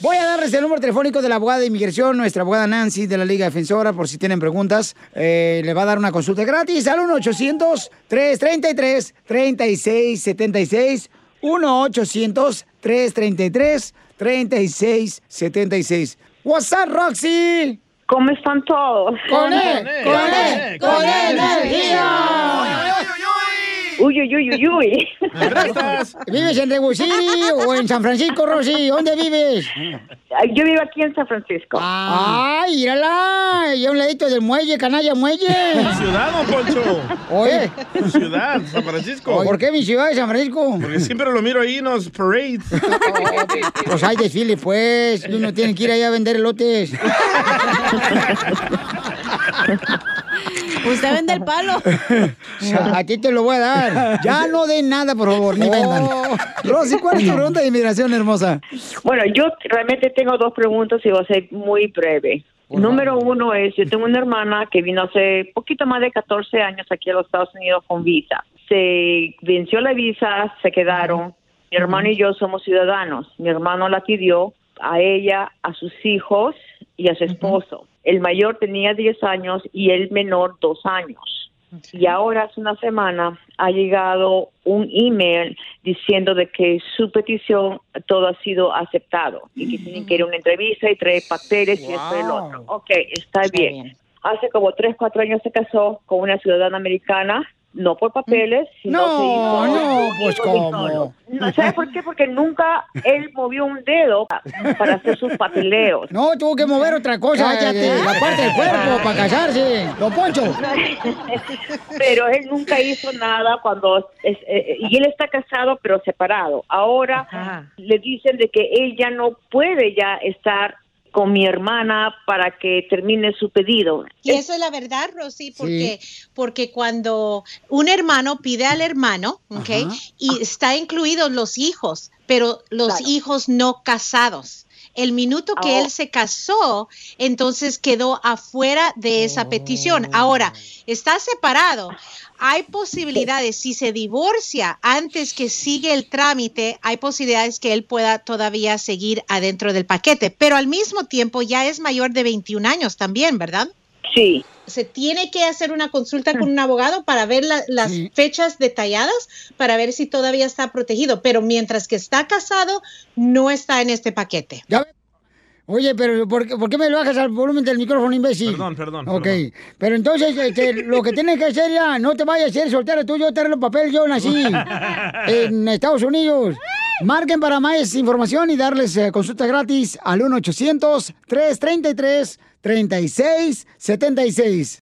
S1: Voy a darles el número telefónico de la abogada de inmigración, nuestra abogada Nancy de la Liga Defensora, por si tienen preguntas. Eh, le va a dar una consulta gratis al 1-800-333-3676. 1-800-333-3676. What's up, Roxy?
S31: ¿Cómo están todos?
S1: Con él, con él, con él, energía.
S31: Uy, uy, uy, uy, uy.
S1: ¿Vives en Rebusiri o en San Francisco, Rosy? ¿Dónde vives?
S31: Yo vivo aquí en San Francisco.
S1: ¡Ay, mírala! Y a un ladito del muelle, canalla muelle.
S2: Ciudad, don Poncho.
S1: Oye.
S2: Ciudad, San Francisco.
S1: ¿Por qué mi ciudad de San Francisco?
S2: Porque siempre lo miro ahí en los parades.
S1: Pues hay desfile, pues. Uno tiene que ir allá a vender elotes.
S3: Usted vende el palo.
S1: A ti te lo voy a dar. Ya no den nada, por favor, ni vendan. Rosy, ¿cuál es tu pregunta de inmigración, hermosa?
S31: Bueno, yo realmente tengo dos preguntas y voy a ser muy breve. Número uno es, yo tengo una hermana que vino hace poquito más de 14 años aquí a los Estados Unidos con visa. Se venció la visa, se quedaron. Mi hermano y yo somos ciudadanos. Mi hermano la pidió a ella, a sus hijos y a su esposo. El mayor tenía 10 años y el menor 2 años. Y ahora hace una semana ha llegado un email diciendo de que su petición todo ha sido aceptado y que tienen que ir a una entrevista y traer papeles y esto y lo otro. Ok, está, bien. Hace como tres, cuatro años se casó con una ciudadana americana, no por papeles, sino
S1: No,
S31: se hizo-
S1: no, pues, ¿cómo?
S31: No, ¿Sabe por qué? Porque nunca él movió un dedo para hacer sus papeleos.
S1: No, tuvo que mover otra cosa.
S31: Cállate.
S1: eh, la parte del cuerpo para casarse. Don Poncho.
S31: pero él nunca hizo nada cuando es- eh, y él está casado pero separado ahora le dicen de que él ya no puede ya estar con mi hermana para que termine su pedido
S30: Y eso es la verdad, Rosy, porque, porque cuando un hermano pide al hermano, ¿ok? Y está incluidos los hijos, pero los hijos no casados. El minuto que
S31: Oh.
S30: él se casó, entonces quedó afuera de esa petición. Ahora, está separado. Hay posibilidades, si se divorcia antes que sigue el trámite, hay posibilidades que él pueda todavía seguir adentro del paquete, pero al mismo tiempo ya es mayor de 21 años también, ¿verdad?
S31: Sí.
S30: Se tiene que hacer una consulta con un abogado para ver la- las fechas detalladas, para ver si todavía está protegido, pero mientras que está casado, no está en este paquete.
S1: Ya ve- Oye, pero ¿por qué, por qué me lo bajas al volumen del micrófono, imbécil?
S2: Perdón, perdón,
S1: Ok,
S2: perdón.
S1: pero entonces este, lo que tienes que hacer ya, no te vayas a ser soltero tú, yo te arreglo papel, yo nací en Estados Unidos. Marquen para más información y darles eh, consulta gratis al 1-800-333-3676.